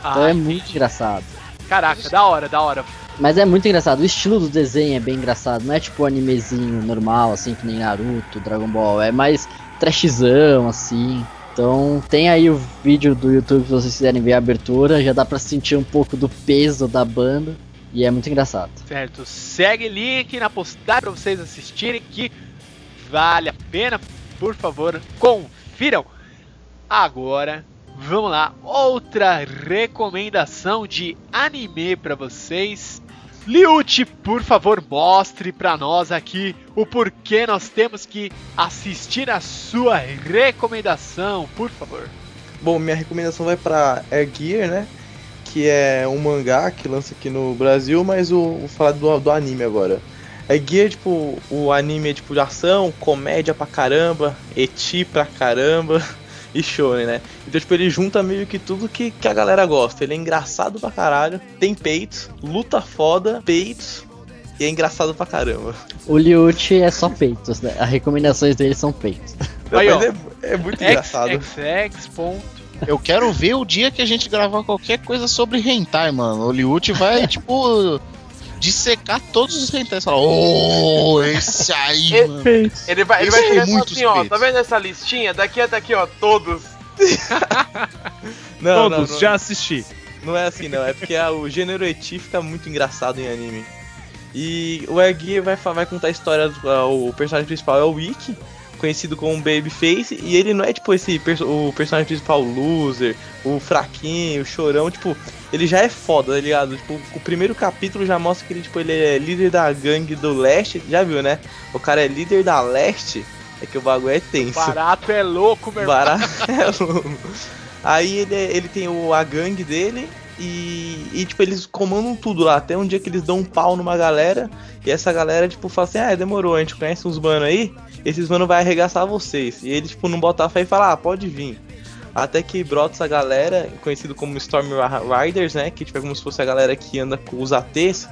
Então Ah, é muito engraçado. Caraca, da hora, da hora. Mas é muito engraçado, o estilo do desenho é bem engraçado, não é tipo um animezinho normal, assim, que nem Naruto, Dragon Ball, é mais trashzão, assim. Então tem aí o vídeo do YouTube se vocês quiserem ver a abertura, já dá pra sentir um pouco do peso da banda, e é muito engraçado. Certo, segue link na postagem pra vocês assistirem que vale a pena, por favor, confiram. Agora, vamos lá, outra recomendação de anime pra vocês. Liute, por favor, mostre pra nós aqui o porquê nós temos que assistir a sua recomendação, por favor. Bom, minha recomendação vai pra Air Gear, né? Que é um mangá que lança aqui no Brasil, mas vou falar do, do anime agora. Air Gear, tipo, o anime é tipo de ação, comédia pra caramba, eti pra caramba e shonen, né? Então, tipo, ele junta meio que tudo que, que a galera gosta. Ele é engraçado pra caralho, tem peitos, luta foda, peitos e é engraçado pra caramba. O Liute é só peitos, né? As recomendações dele são peitos. Aí, ó. é, é muito X, engraçado. XX, ponto. Eu quero ver o dia que a gente gravar qualquer coisa sobre hentai, mano. O Liute vai, tipo, dissecar todos os hentais. Falar, oh, esse aí, Ele- mano. Ele vai, ele vai são chegar e muito assim, ó, tá vendo essa listinha? Daqui até aqui, ó, todos. Não, não, Todos, não, já assisti. não é assim, não. É porque a- o gênero eti fica muito engraçado em anime. E o Erguia vai, vai contar a história do ah, o personagem principal é o Wiki, conhecido como Babyface, e ele não é tipo esse o personagem principal loser, o fraquinho, o chorão, tipo, ele já é foda, tá ligado? Tipo, o primeiro capítulo já mostra que ele, tipo, ele é líder da gangue do leste, já viu, né? O cara é líder da leste, é que o bagulho é tenso. Barato é louco, meu irmão. Barato. é louco. Aí ele, é- ele tem o, a gangue dele e, e, tipo, eles comandam tudo lá. Até um dia que eles dão um pau numa galera e essa galera, tipo, fala assim: Ah, demorou, a gente conhece uns mano aí, esses mano vai arregaçar vocês. E ele, tipo, não bota a fé e fala: Ah, pode vir. Até que brota essa galera, conhecido como Storm Riders, né? Que tipo, é como se fosse a galera que anda com os ATs,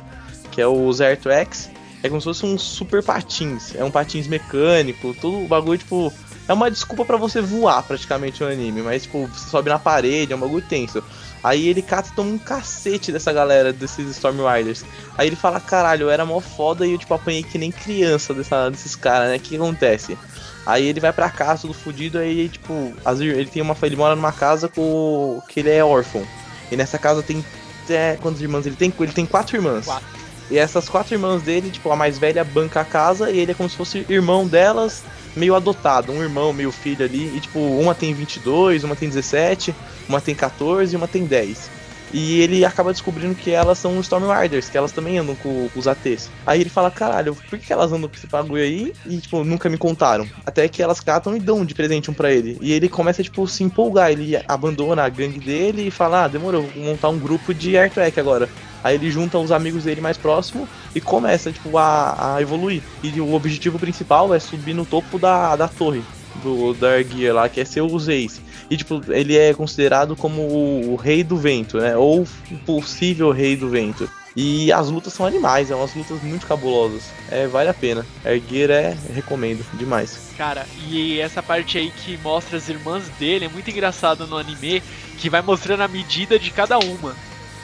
que é os Air Tracks. É como se fosse um super patins. É um patins mecânico, todo o bagulho, tipo. É uma desculpa pra você voar praticamente no anime, mas tipo, você sobe na parede, é um bagulho tenso. Aí ele cata e toma um cacete dessa galera, desses Storm Riders. Aí ele fala, caralho, eu era mó foda e eu tipo apanhei que nem criança dessa, desses caras, né? O que acontece? Aí ele vai pra casa, todo fudido, aí tipo, ele tem uma. Ele mora numa casa com. que ele é órfão. E nessa casa tem. É, quantas irmãs ele tem? Ele tem quatro irmãs. Quatro. E essas quatro irmãs dele, tipo, a mais velha banca a casa e ele é como se fosse irmão delas, meio adotado, um irmão, meio filho ali. E tipo, uma tem 22, uma tem 17, uma tem 14 e uma tem 10. E ele acaba descobrindo que elas são Storm Riders, que elas também andam com, com os ATs. Aí ele fala, caralho, por que elas andam com esse bagulho aí? E, tipo, nunca me contaram. Até que elas catam e dão de presente um pra ele. E ele começa, tipo, se empolgar. Ele abandona a gangue dele e fala, ah, demorou, vou montar um grupo de Air agora. Aí ele junta os amigos dele mais próximos e começa, tipo, a, a evoluir. E o objetivo principal é subir no topo da, da torre do da Air Gear lá, que é ser os Ace. E, tipo, ele é considerado como o, rei do vento, né? Ou o possível rei do vento. E as lutas são animais, é umas lutas muito cabulosas. É, vale a pena. Gear é, recomendo demais. Cara, e essa parte aí que mostra as irmãs dele é muito engraçado no anime, que vai mostrando a medida de cada uma.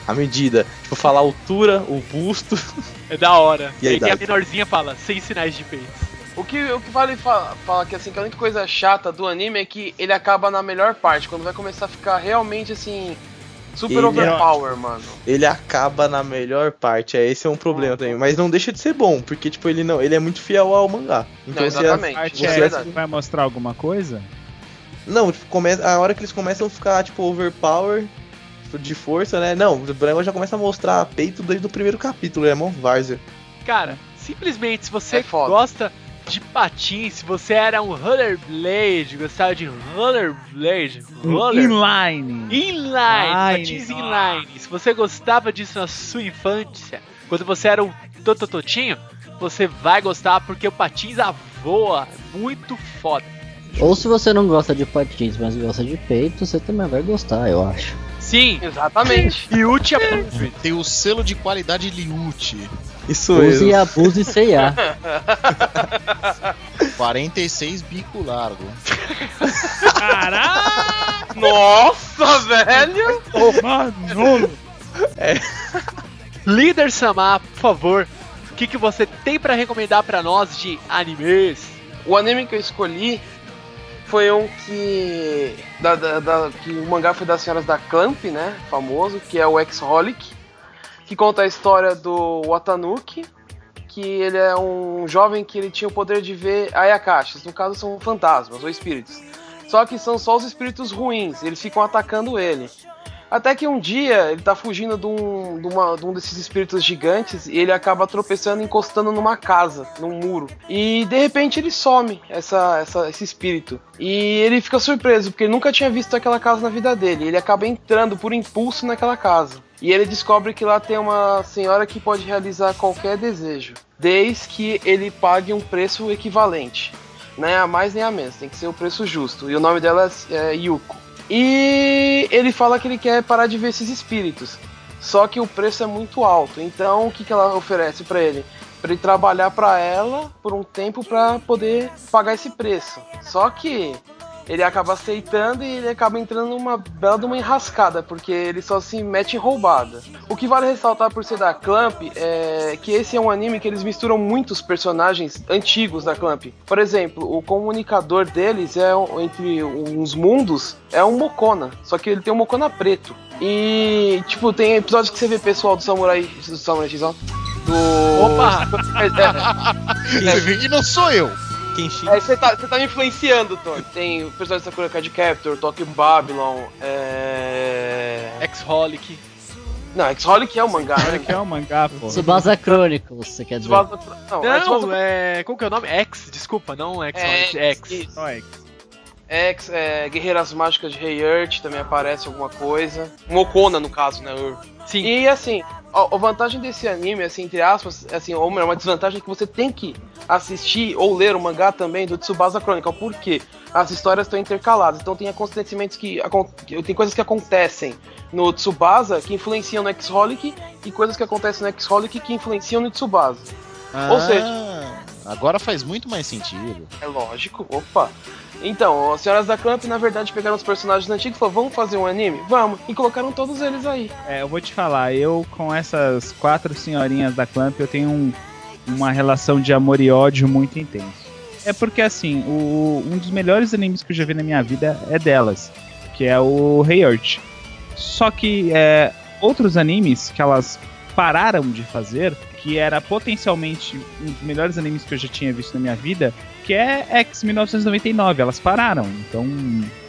A medida, tipo, falar a altura, o busto. É da hora. E a aí tem a menorzinha fala, sem sinais de peito. O que, o que vale fa falar que assim, que a única coisa chata do anime é que ele acaba na melhor parte, quando vai começar a ficar realmente assim. Super Ele é- overpower, mano. Ele acaba na melhor parte, é esse é um problema também. Mas não deixa de ser bom, porque, tipo, ele não. Ele é muito fiel ao mangá. Então, Não, exatamente. Parte Você é é- essa que vai mostrar alguma coisa? Não, tipo, começa, a hora que eles começam a ficar, tipo, overpower de força, né? Não, o Branco já começa a mostrar peito desde o primeiro capítulo, é mó várzea. Cara, simplesmente se você É gosta de patins, se você era um rollerblade, gostava de rollerblade, roller, Inline. inline, Inline. patins inline, se você gostava disso na sua infância, quando você era um totototinho, você vai gostar porque o patins a voa, muito foda. Ou se você não gosta de patins, mas gosta de peito, você também vai gostar, eu acho. Sim, Exatamente. Yuchi Approved. Tem o selo de qualidade Liute. Isso Use e abuse C&A. 46 bico largo. Caralho! Nossa, velho! Mano! Líder Samar, por favor, o que, que você tem pra recomendar pra nós de animes? O anime que eu escolhi foi um que. Da, da- da- que o mangá foi das senhoras da Clamp, né? Famoso, que é o X-Holic. Que conta a história do Watanuki. Que ele é um jovem que ele tinha o poder de ver ayakashis. No caso, são fantasmas ou espíritos. Só que são só os espíritos ruins. Eles ficam atacando ele. Até que um dia ele tá fugindo de um, de uma- de um desses espíritos gigantes e ele acaba tropeçando encostando numa casa, num muro. E de repente ele some, essa, essa- esse espírito. E ele fica surpreso, porque ele nunca tinha visto aquela casa na vida dele. Ele acaba entrando por impulso naquela casa. E ele descobre que lá tem uma senhora que pode realizar qualquer desejo, desde que ele pague um preço equivalente. Não é a mais nem a menos, tem que ser o preço justo. E o nome dela é, é Yuko. E ele fala que ele quer parar de ver esses espíritos. só que o preço é muito alto. Então, o que, que ela oferece pra ele? Pra ele trabalhar pra ela por um tempo pra poder pagar esse preço. Só que ele acaba aceitando e ele acaba entrando numa bela de uma enrascada, porque ele só se mete em roubada. O que vale ressaltar por ser da Clamp é que esse é um anime que eles misturam muitos personagens antigos da Clamp. Por exemplo, o comunicador deles é um- entre uns mundos é um Mokona, só que ele tem um Mokona preto. E tipo, tem episódios que você vê pessoal do Samurai, do Samurai X, ó, do Opa! É, Você vê que não sou eu. Kenshin. é, você tá, você tá me influenciando, Thor. Tem o personagem Sakura Card Captor, Tokyo Babylon, é. X-Holic. Não, X-Holic é o mangá, né? que é o mangá, pô. Tsubasa Chronicles, você quer dizer? Tsubasa- Não, Não, Tsubasa- é. Como que é o nome? X, desculpa, não X-Holic, É, X. Só é. X, é, Guerreiras Mágicas de Rei Earth também aparece alguma coisa. Mokona, no caso, né? Ur. Sim. E assim, a, vantagem desse anime, assim, entre aspas, assim, ou melhor, uma desvantagem é que você tem que assistir ou ler o mangá também do Tsubasa Chronicle. Por quê? As histórias estão intercaladas, então tem acontecimentos que. Tem coisas que acontecem no Tsubasa que influenciam no X-Holic e coisas que acontecem no X-Holic que influenciam no Tsubasa. Ou seja- Ah, agora faz muito mais sentido. É lógico, opa. Então, as senhoras da Clamp, na verdade, pegaram os personagens antigos e falaram, vamos fazer um anime? Vamos. E colocaram todos eles aí. É, eu vou te falar, eu com essas quatro senhorinhas da Clamp, eu tenho um- uma relação de amor e ódio muito intenso. É porque, assim, o- um dos melhores animes que eu já vi na minha vida é delas, que é o Rei. Só que é, outros animes que elas pararam de fazer, que era potencialmente um dos melhores animes que eu já tinha visto na minha vida, que é X 1999, elas pararam. Então,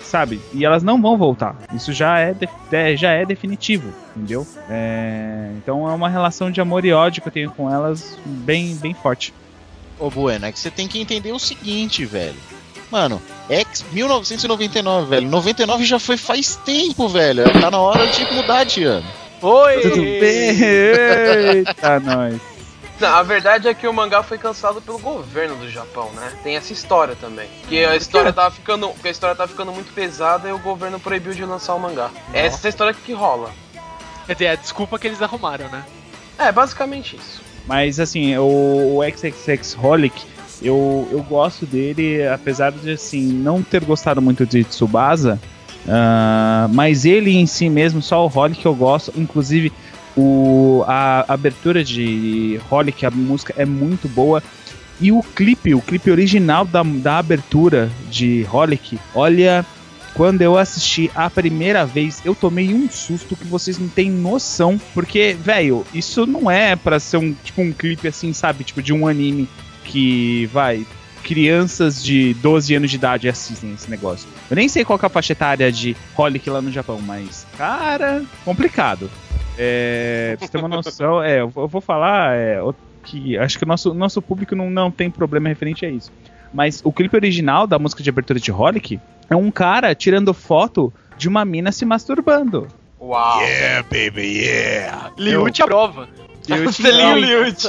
sabe? E elas não vão voltar. Isso já é, de- já é definitivo, entendeu? É, então é uma relação de amor e ódio que eu tenho com elas bem, bem forte. Ô, Bueno, é que você tem que entender o seguinte, velho. Mano, X 1999, velho. 99 já foi faz tempo, velho. Tá na hora de mudar de ano. Oi! Tudo bem? Eita, nós. Não, a verdade é que o mangá foi cancelado pelo governo do Japão, né? Tem essa história também. Que a história tava ficando, que a história tava ficando muito pesada e o governo proibiu de lançar o mangá. Essa é a história que rola. Quer dizer, é a desculpa que eles arrumaram, né? É, basicamente isso. Mas assim, o, o XXX Holic, eu, eu gosto dele, apesar de assim, não ter gostado muito de Tsubasa, ah, mas ele em si mesmo, só o Holic eu gosto, inclusive o, a abertura de Holic, a música é muito boa. E o clipe, o clipe original da, da abertura de Holic, olha, quando eu assisti a primeira vez, eu tomei um susto que vocês não têm noção. Porque, velho, isso não é pra ser um, tipo, um clipe assim, sabe? Tipo, de um anime que vai. Crianças de 12 anos de idade assistem esse negócio. Eu nem sei qual é a faixa etária de Holic lá no Japão, mas, cara, complicado. É, pra você ter uma noção, é, eu vou eu vou falar é, o- que acho que o nosso, nosso público não, não tem problema referente a isso. Mas o clipe original da música de abertura de Holic é um cara tirando foto de uma mina se masturbando. Uau. Yeah, baby, yeah. Liute a prova. Eu te, Selinho eu, Liute.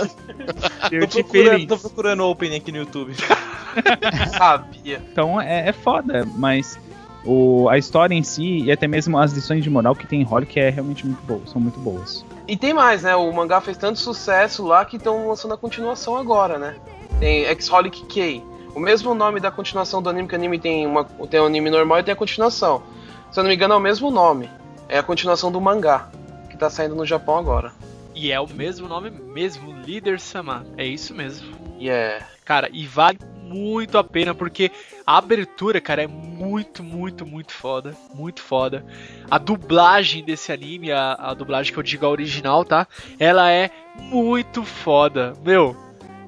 eu Tô te procurando, feliz. tô procurando o opening aqui no YouTube. Sabia. Então é, é foda, mas o, a história em si e até mesmo as lições de moral que tem em Holic é realmente muito boas, são muito boas. E tem mais, né? O mangá fez tanto sucesso lá que estão lançando a continuação agora, né? Tem X-Holic K. O mesmo nome da continuação do anime, que o anime tem, uma, tem o anime normal e tem a continuação. Se eu não me engano, é o mesmo nome. É a continuação do mangá, que tá saindo no Japão agora. E é o mesmo nome mesmo, Líder Sama. É isso mesmo. E é. Cara, e vale muito a pena porque a abertura, cara, é muito, muito, muito foda. Muito foda. A dublagem desse anime, a, a dublagem que eu digo a original, tá? Ela é muito foda. Meu,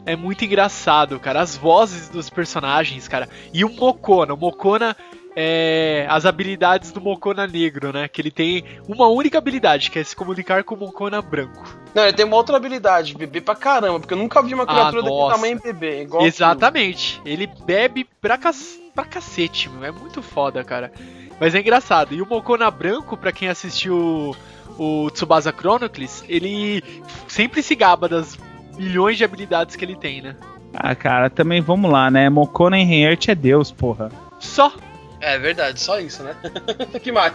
é muito engraçado, cara. As vozes dos personagens, cara. E o Mokona. O Mokona é as habilidades do Mokona negro, né? Que ele tem uma única habilidade, que é se comunicar com o Mokona branco. Não, ele tem uma outra habilidade, beber pra caramba, porque eu nunca vi uma criatura daquele nossa. tamanho beber. Igual Exatamente. Ele bebe pra, cac... pra cacete, meu. É muito foda, cara. Mas é engraçado. E o Mokona branco, pra quem assistiu o Tsubasa Chronicles, ele sempre se gaba das milhões de habilidades que ele tem, né? Ah, cara, também vamos lá, né? Mokona em Heart é Deus, porra. Só. É verdade, só isso, né? que mais?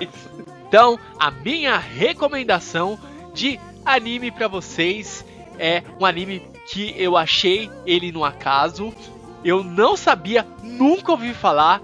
Então, a minha recomendação de anime pra vocês. É um anime que eu achei ele no acaso. Eu não sabia, nunca ouvi falar,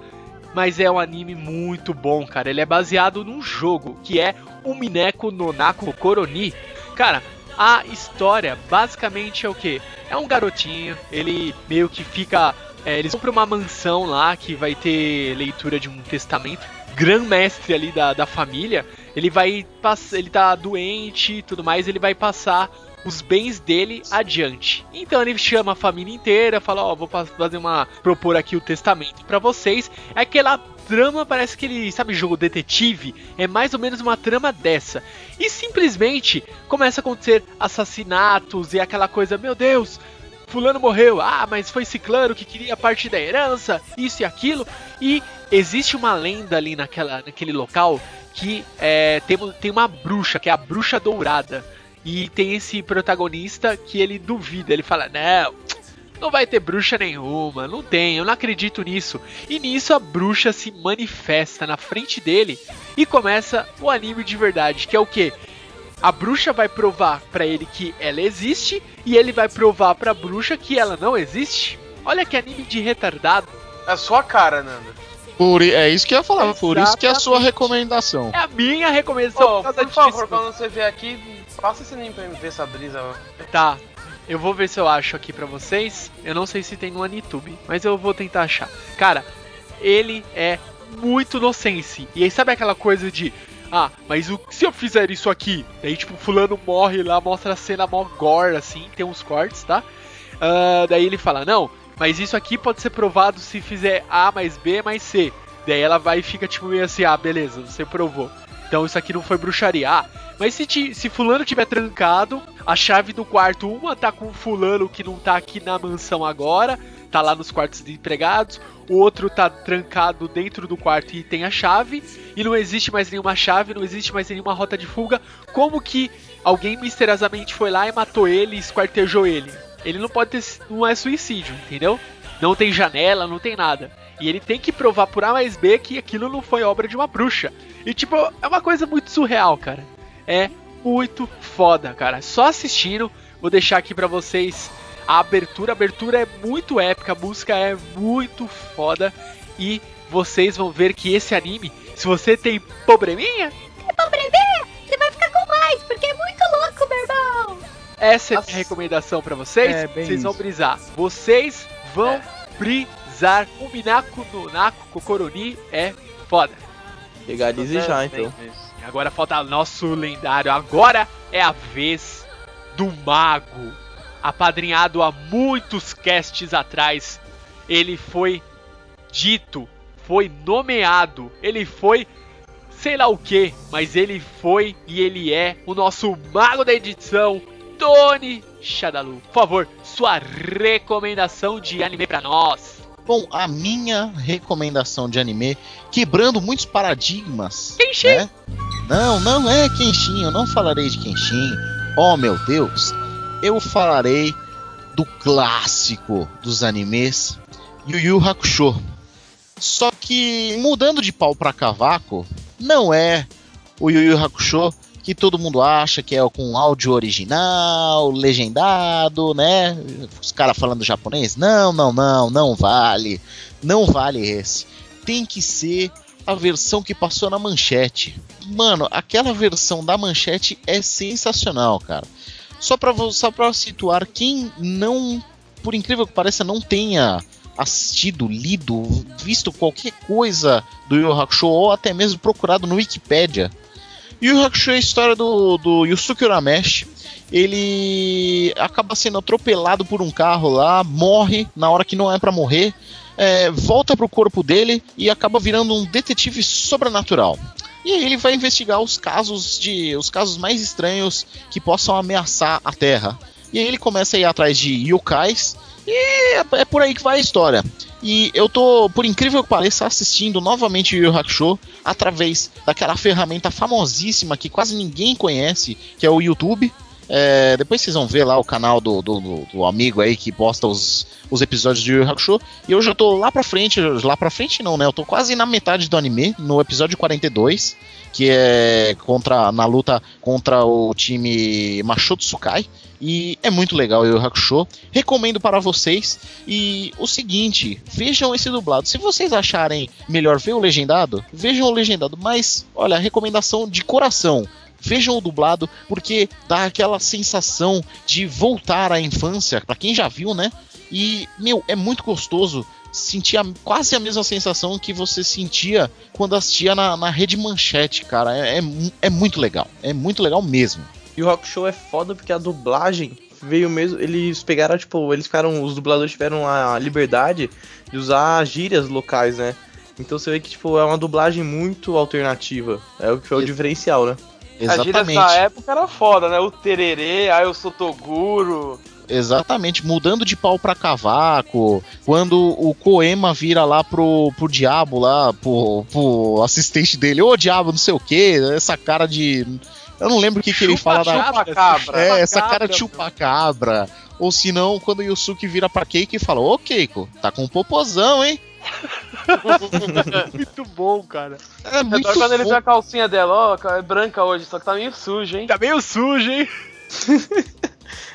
mas é um anime muito bom, cara. Ele é baseado num jogo que é o Mineko Nonako Koroni. Cara, a história basicamente é o que? É um garotinho, ele meio que fica. É, eles pra uma mansão lá que vai ter leitura de um testamento. Gran mestre ali da, da família, ele vai. Ele tá doente e tudo mais, ele vai passar os bens dele adiante. Então ele chama a família inteira, fala: Ó, vou pa- fazer uma. propor aqui o testamento pra vocês. É aquela trama, parece que ele. sabe, jogo detetive? É mais ou menos uma trama dessa. E simplesmente começa a acontecer assassinatos e aquela coisa: meu Deus. Fulano morreu, ah, mas foi Ciclano que queria parte da herança, isso e aquilo. E existe uma lenda ali naquela, naquele local que é, tem, tem uma bruxa, que é a bruxa dourada. E tem esse protagonista que ele duvida, ele fala: Não, não vai ter bruxa nenhuma, não tem, eu não acredito nisso. E nisso a bruxa se manifesta na frente dele e começa o anime de verdade, que é o que? A bruxa vai provar pra ele que ela existe e ele vai provar pra bruxa que ela não existe. Olha que anime de retardado. É a sua cara, Nando. Por, é isso que eu ia falar, por isso que é a sua Exatamente. recomendação. É a minha recomendação Pô, por por favor, disso. quando você vier aqui, passa esse anime pra mim ver essa brisa, mano. Tá. Eu vou ver se eu acho aqui pra vocês. Eu não sei se tem no Anitube, mas eu vou tentar achar. Cara, ele é muito nonsense. E aí sabe aquela coisa de ah, mas o, se eu fizer isso aqui? Daí tipo, fulano morre lá, mostra a cena mó gore assim, tem uns cortes, tá? Ah, daí ele fala: "Não, mas isso aqui pode ser provado se fizer A mais B mais C". Daí ela vai e fica tipo meio assim: "Ah, beleza, você provou". Então isso aqui não foi bruxaria. Ah, mas se, ti- se fulano tiver trancado, a chave do quarto, uma tá com fulano que não tá aqui na mansão agora, tá lá nos quartos de empregados, o outro tá trancado dentro do quarto e tem a chave, e não existe mais nenhuma chave, não existe mais nenhuma rota de fuga, como que alguém misteriosamente foi lá e matou ele e esquartejou ele? Ele não pode ter. não é suicídio, entendeu? Não tem janela, não tem nada. E ele tem que provar por A mais B que aquilo não foi obra de uma bruxa. E tipo, é uma coisa muito surreal, cara. É muito foda, cara. Só assistindo, vou deixar aqui pra vocês a abertura. A abertura é muito épica, a música é muito foda. E vocês vão ver que esse anime, se você tem probleminha, Você vai ficar com mais, porque é muito louco, meu irmão. essa é a minha recomendação pra vocês. É, bem vocês vão isso. brisar. Vocês vão brisar. O Minako no Nako Kokoroni é foda. Legalize já, então. E Agora falta nosso lendário. Agora é a vez do mago. Apadrinhado há muitos casts atrás. Ele foi dito, foi nomeado, ele foi sei lá o que, mas ele foi e ele é o nosso mago da edição, Tony Shadalu. Por favor, sua recomendação de anime pra nós. Bom, a minha recomendação de anime, quebrando muitos paradigmas. Kenshin. né? Não, não é Kenshin, eu não falarei de Kenshin. Oh meu Deus, eu falarei do clássico dos animes, Yu Yu Hakusho. Só que mudando de pau pra cavaco, não é o Yu Yu Hakusho que todo mundo acha que é com áudio original, legendado, né? Os caras falando japonês. Não, não, não, não vale. Não vale esse. Tem que ser a versão que passou na manchete. Mano, aquela versão da manchete é sensacional, cara. Só vo- só situar, quem não, por incrível que pareça, não tenha assistido, lido, visto qualquer coisa do Yu Hakusho ou até mesmo procurado no Wikipedia. Yu Hakusho é a história do, do Yusuke Urameshi. Ele acaba sendo atropelado por um carro lá, morre na hora que não é pra morrer, é, volta pro corpo dele e acaba virando um detetive sobrenatural. E aí ele vai investigar os casos de os casos mais estranhos que possam ameaçar a Terra. E aí ele começa a ir atrás de yokais e é, é por aí que vai a história. E eu tô, por incrível que pareça, assistindo novamente o Yu Hakusho através daquela ferramenta famosíssima que quase ninguém conhece, que é o YouTube. É, depois vocês vão ver lá o canal do, do, do- amigo aí que posta os, os episódios de Yu Yu Hakusho. E eu já tô lá pra frente, lá pra frente não, né? Eu tô quase na metade do anime, no episódio 42, que é contra na luta contra o time Machoto Tsukai. E é muito legal o Yu Hakusho. Recomendo para vocês. E o seguinte, vejam esse dublado. Se vocês acharem melhor ver o legendado, vejam o legendado. Mas, olha, recomendação de coração. Vejam o dublado, porque dá aquela sensação de voltar à infância, pra quem já viu, né? E, meu, é muito gostoso sentir quase a mesma sensação que você sentia quando assistia na, na rede manchete, cara. É, é, é muito legal. É muito legal mesmo. E o Rock Show é foda porque a dublagem veio mesmo. Eles pegaram, tipo, eles ficaram. Os dubladores tiveram a liberdade de usar gírias locais, né? Então você vê que, tipo, é uma dublagem muito alternativa. É o que foi o Ex- diferencial, né? As gírias Exatamente. da época era foda, né? O tererê, aí o sotoguro. Exatamente, mudando de pau pra cavaco, quando o Koema vira lá pro, pro diabo lá, pro, pro assistente dele, ô diabo, não sei o que, essa cara de. Eu não lembro o que, que ele fala da. Chupa-cabra. É, essa cara de chupacabra. Ou se não, quando o Yusuke vira pra Keiko e fala, ô Keiko, tá com um popozão, hein? Muito bom, cara. É muito Adoro quando ele vê a calcinha dela, ó, é branca hoje, só que tá meio suja, hein? Tá meio sujo, hein?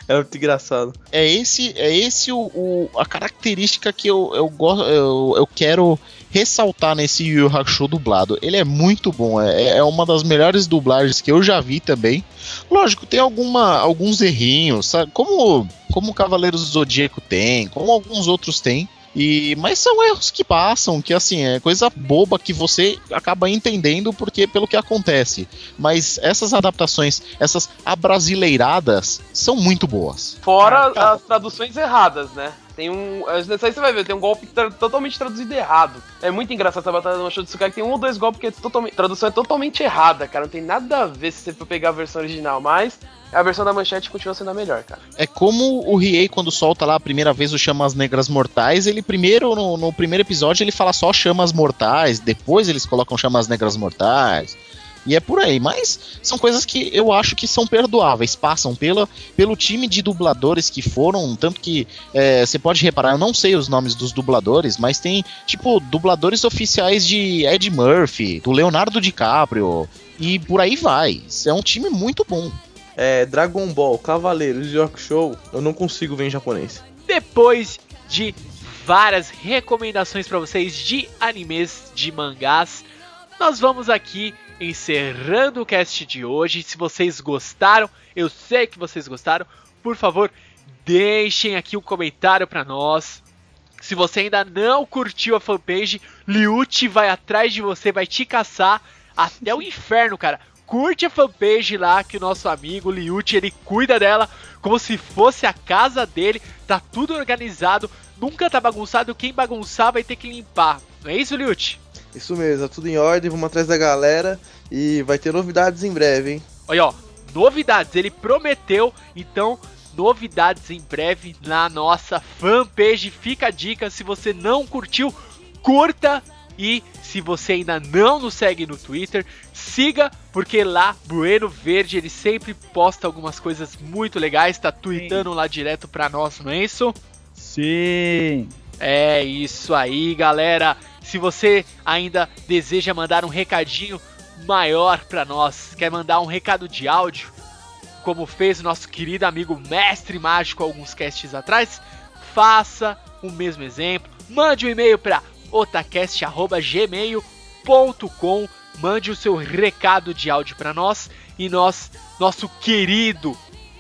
É muito engraçado. é esse é esse o, o- a característica que eu, eu, gosto, eu, eu quero ressaltar nesse Yu Yu Hakusho dublado. Ele é muito bom, é, é uma das melhores dublagens que eu já vi também. Lógico, tem alguma, alguns errinhos, sabe? Como, como o Cavaleiros do Zodíaco tem, como alguns outros têm. E, mas são erros que passam, que assim, é coisa boba que você acaba entendendo porque pelo que acontece. Mas essas adaptações, essas abrasileiradas, são muito boas. Fora Cara, as traduções erradas, né? Tem um. Aí você vai ver, tem um golpe tra- totalmente traduzido errado. É muito engraçado essa batalha do Macho Tsukai que tem um ou dois golpes que é totalmente. tradução é totalmente errada, cara. Não tem nada a ver se você for pegar a versão original, mas a versão da manchete continua sendo a melhor, cara. É como o Riei, quando solta lá a primeira vez o Chamas Negras Mortais, ele primeiro, no, no primeiro episódio, ele fala só Chamas Mortais, depois eles colocam Chamas Negras Mortais. E é por aí, mas são coisas que eu acho que são perdoáveis, passam pela, pelo time de dubladores que foram, tanto que é, você pode reparar, eu não sei os nomes dos dubladores, mas tem, tipo, dubladores oficiais de Ed Murphy, do Leonardo DiCaprio, e por aí vai. É um time muito bom. É, Dragon Ball, Cavaleiros e Rock Show, eu não consigo ver em japonês. Depois de várias recomendações pra vocês de animes, de mangás, nós vamos aqui encerrando o cast de hoje. Se vocês gostaram, eu sei que vocês gostaram, por favor, deixem aqui um comentário pra nós. Se você ainda não curtiu a fanpage, Liute vai atrás de você, vai te caçar até o inferno, cara. Curte a fanpage lá que o nosso amigo Liute, ele cuida dela como se fosse a casa dele. Tá tudo organizado, nunca tá bagunçado. Quem bagunçar vai ter que limpar. Não é isso, Liute? Isso mesmo, tá tudo em ordem, vamos atrás da galera e vai ter novidades em breve, hein? Olha, ó, novidades, ele prometeu, então novidades em breve na nossa fanpage. Fica a dica, se você não curtiu, curta e se você ainda não nos segue no Twitter, siga, porque lá Bueno Verde ele sempre posta algumas coisas muito legais, tá tweetando lá direto pra nós, não é isso? Sim. É isso aí, galera. Se você ainda deseja mandar um recadinho maior pra nós, quer mandar um recado de áudio, como fez o nosso querido amigo Mestre Mágico alguns casts atrás, faça o mesmo exemplo. Mande um e-mail para otacast@gmail.com. Mande o seu recado de áudio para nós e nós, nosso querido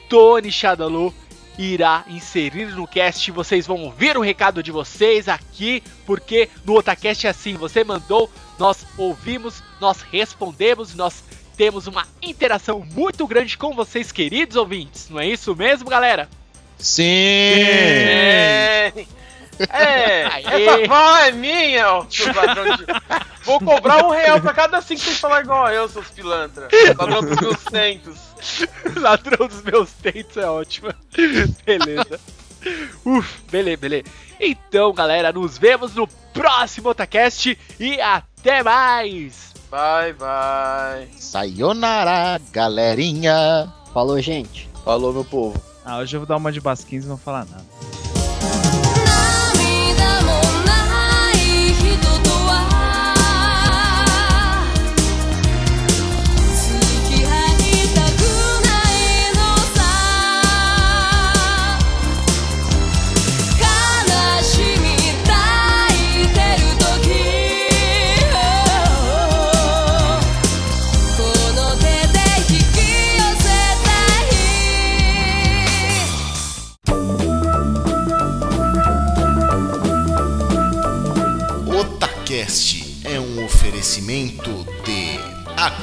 Tony Shadaloo irá inserir no cast. Vocês vão ouvir o recado de vocês aqui, porque no Otacast é assim: você mandou, nós ouvimos, nós respondemos, nós temos uma interação muito grande com vocês, queridos ouvintes. Não é isso mesmo, galera? Sim! É, é Aê. essa fala é minha, de... Vou cobrar um real pra cada cinco que vocês falar igual eu, seus pilantra. Ladrão dos meus centos. Ladrão dos meus dentes é ótima. Beleza. Uf, beleza, beleza. Então, galera, nos vemos no próximo Otacast e até mais! Bye, bye. Sayonara, galerinha! Falou, gente. Falou, meu povo. Ah, hoje eu vou dar uma de Basquins e não vou falar nada.